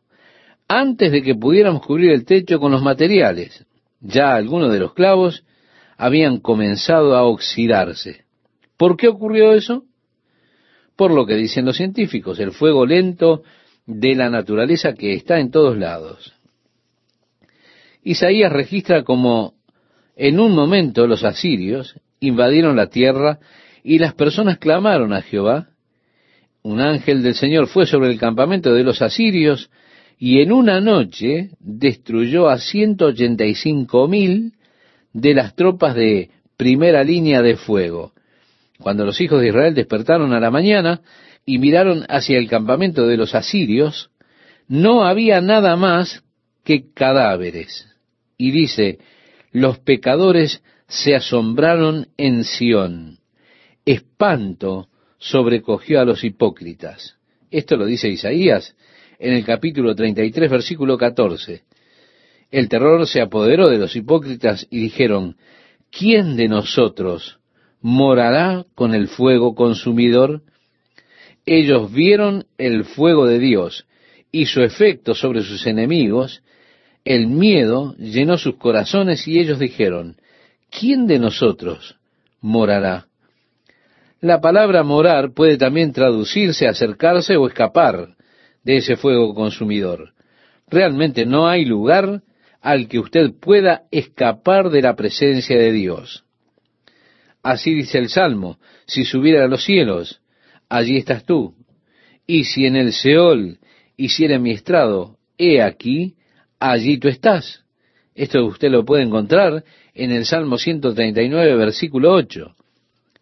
Antes de que pudiéramos cubrir el techo con los materiales, ya algunos de los clavos habían comenzado a oxidarse. ¿Por qué ocurrió eso? Por lo que dicen los científicos, el fuego lento de la naturaleza que está en todos lados. Isaías registra como en un momento los asirios invadieron la tierra y las personas clamaron a Jehová. Un ángel del Señor fue sobre el campamento de los asirios y en una noche destruyó a ciento ochenta y cinco mil de las tropas de primera línea de fuego. Cuando los hijos de Israel despertaron a la mañana y miraron hacia el campamento de los asirios, no había nada más que cadáveres. Y dice, los pecadores se asombraron en Sión. Espanto sobrecogió a los hipócritas. Esto lo dice Isaías en el capítulo 33, versículo 14. El terror se apoderó de los hipócritas y dijeron, ¿quién de nosotros morará con el fuego consumidor? Ellos vieron el fuego de Dios y su efecto sobre sus enemigos, el miedo llenó sus corazones y ellos dijeron, ¿quién de nosotros morará? La palabra morar puede también traducirse acercarse o escapar de ese fuego consumidor. Realmente no hay lugar al que usted pueda escapar de la presencia de Dios. Así dice el Salmo, si subiera a los cielos, allí estás tú. Y si en el Seol hiciera mi estrado, he aquí, allí tú estás. Esto usted lo puede encontrar en el Salmo 139, versículo 8.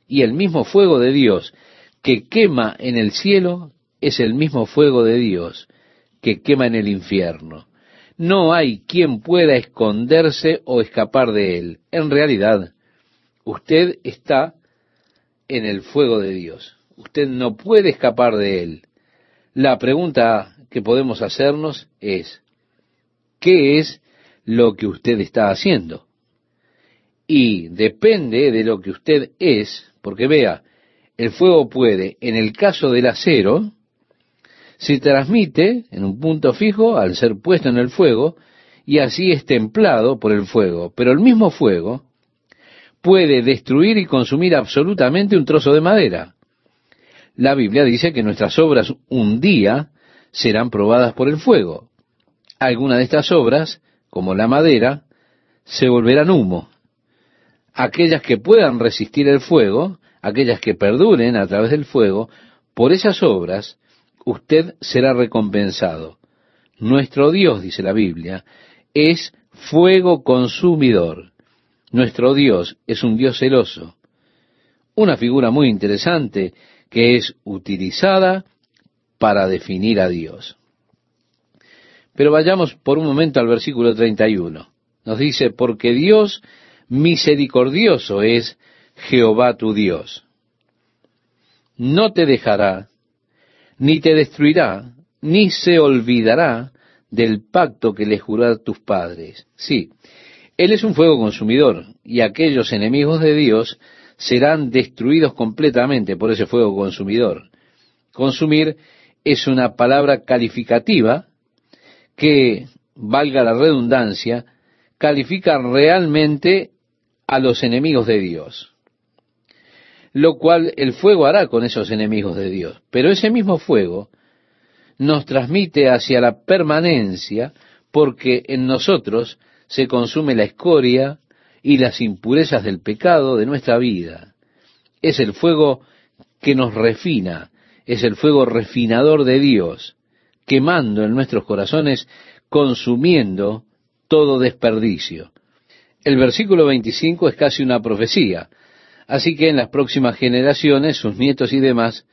Y el mismo fuego de Dios que quema en el cielo es el mismo fuego de Dios que quema en el infierno. No hay quien pueda esconderse o escapar de él. En realidad, usted está en el fuego de Dios. Usted no puede escapar de él. La pregunta que podemos hacernos es, ¿qué es lo que usted está haciendo? Y depende de lo que usted es, porque vea, el fuego puede, en el caso del acero, se transmite en un punto fijo al ser puesto en el fuego y así es templado por el fuego. Pero el mismo fuego puede destruir y consumir absolutamente un trozo de madera. La Biblia dice que nuestras obras un día serán probadas por el fuego. Algunas de estas obras, como la madera, se volverán humo. Aquellas que puedan resistir el fuego, aquellas que perduren a través del fuego, por esas obras usted será recompensado. Nuestro Dios, dice la Biblia, es fuego consumidor. Nuestro Dios es un Dios celoso. Una figura muy interesante que es utilizada para definir a Dios. Pero vayamos por un momento al versículo 31. Nos dice, porque Dios misericordioso es Jehová tu Dios. No te dejará ni te destruirá, ni se olvidará del pacto que le juró tus padres. Sí, Él es un fuego consumidor, y aquellos enemigos de Dios serán destruidos completamente por ese fuego consumidor. Consumir es una palabra calificativa que, valga la redundancia, califica realmente a los enemigos de Dios lo cual el fuego hará con esos enemigos de Dios. Pero ese mismo fuego nos transmite hacia la permanencia porque en nosotros se consume la escoria y las impurezas del pecado de nuestra vida. Es el fuego que nos refina, es el fuego refinador de Dios, quemando en nuestros corazones, consumiendo todo desperdicio. El versículo 25 es casi una profecía. Así que en las próximas generaciones, sus nietos y demás,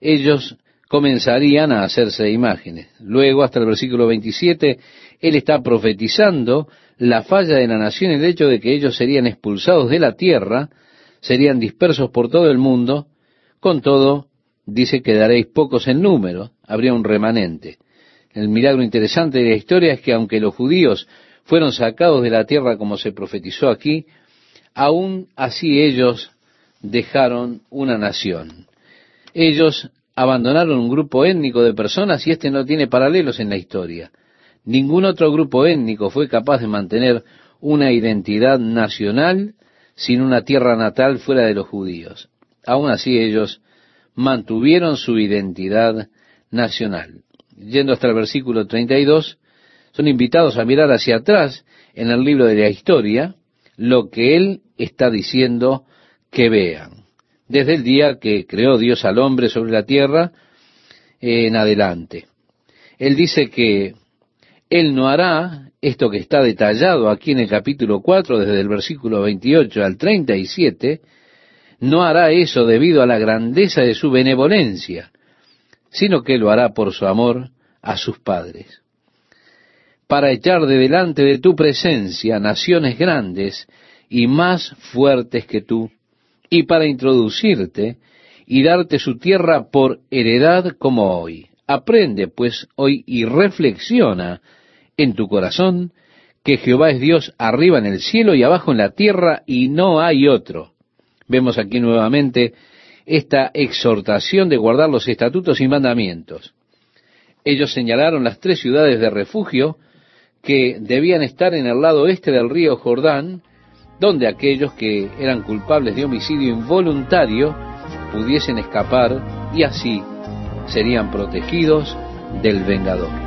ellos comenzarían a hacerse imágenes. Luego, hasta el versículo 27, él está profetizando la falla de la nación, el hecho de que ellos serían expulsados de la tierra, serían dispersos por todo el mundo, con todo, dice que daréis pocos en número, habría un remanente. El milagro interesante de la historia es que aunque los judíos fueron sacados de la tierra como se profetizó aquí, aún así ellos dejaron una nación. Ellos abandonaron un grupo étnico de personas y este no tiene paralelos en la historia. Ningún otro grupo étnico fue capaz de mantener una identidad nacional sin una tierra natal fuera de los judíos. Aún así ellos mantuvieron su identidad nacional. Yendo hasta el versículo 32, son invitados a mirar hacia atrás en el libro de la historia lo que él está diciendo que vean. Desde el día que creó Dios al hombre sobre la tierra en adelante. Él dice que Él no hará esto que está detallado aquí en el capítulo 4, desde el versículo 28 al 37, no hará eso debido a la grandeza de su benevolencia, sino que lo hará por su amor a sus padres, para echar de delante de tu presencia naciones grandes y más fuertes que tú, y para introducirte y darte su tierra por heredad como hoy. Aprende pues hoy y reflexiona en tu corazón que Jehová es Dios arriba en el cielo y abajo en la tierra y no hay otro. Vemos aquí nuevamente esta exhortación de guardar los estatutos y mandamientos. Ellos señalaron las tres ciudades de refugio que debían estar en el lado este del río Jordán, donde aquellos que eran culpables de homicidio involuntario pudiesen escapar y así serían protegidos del vengador.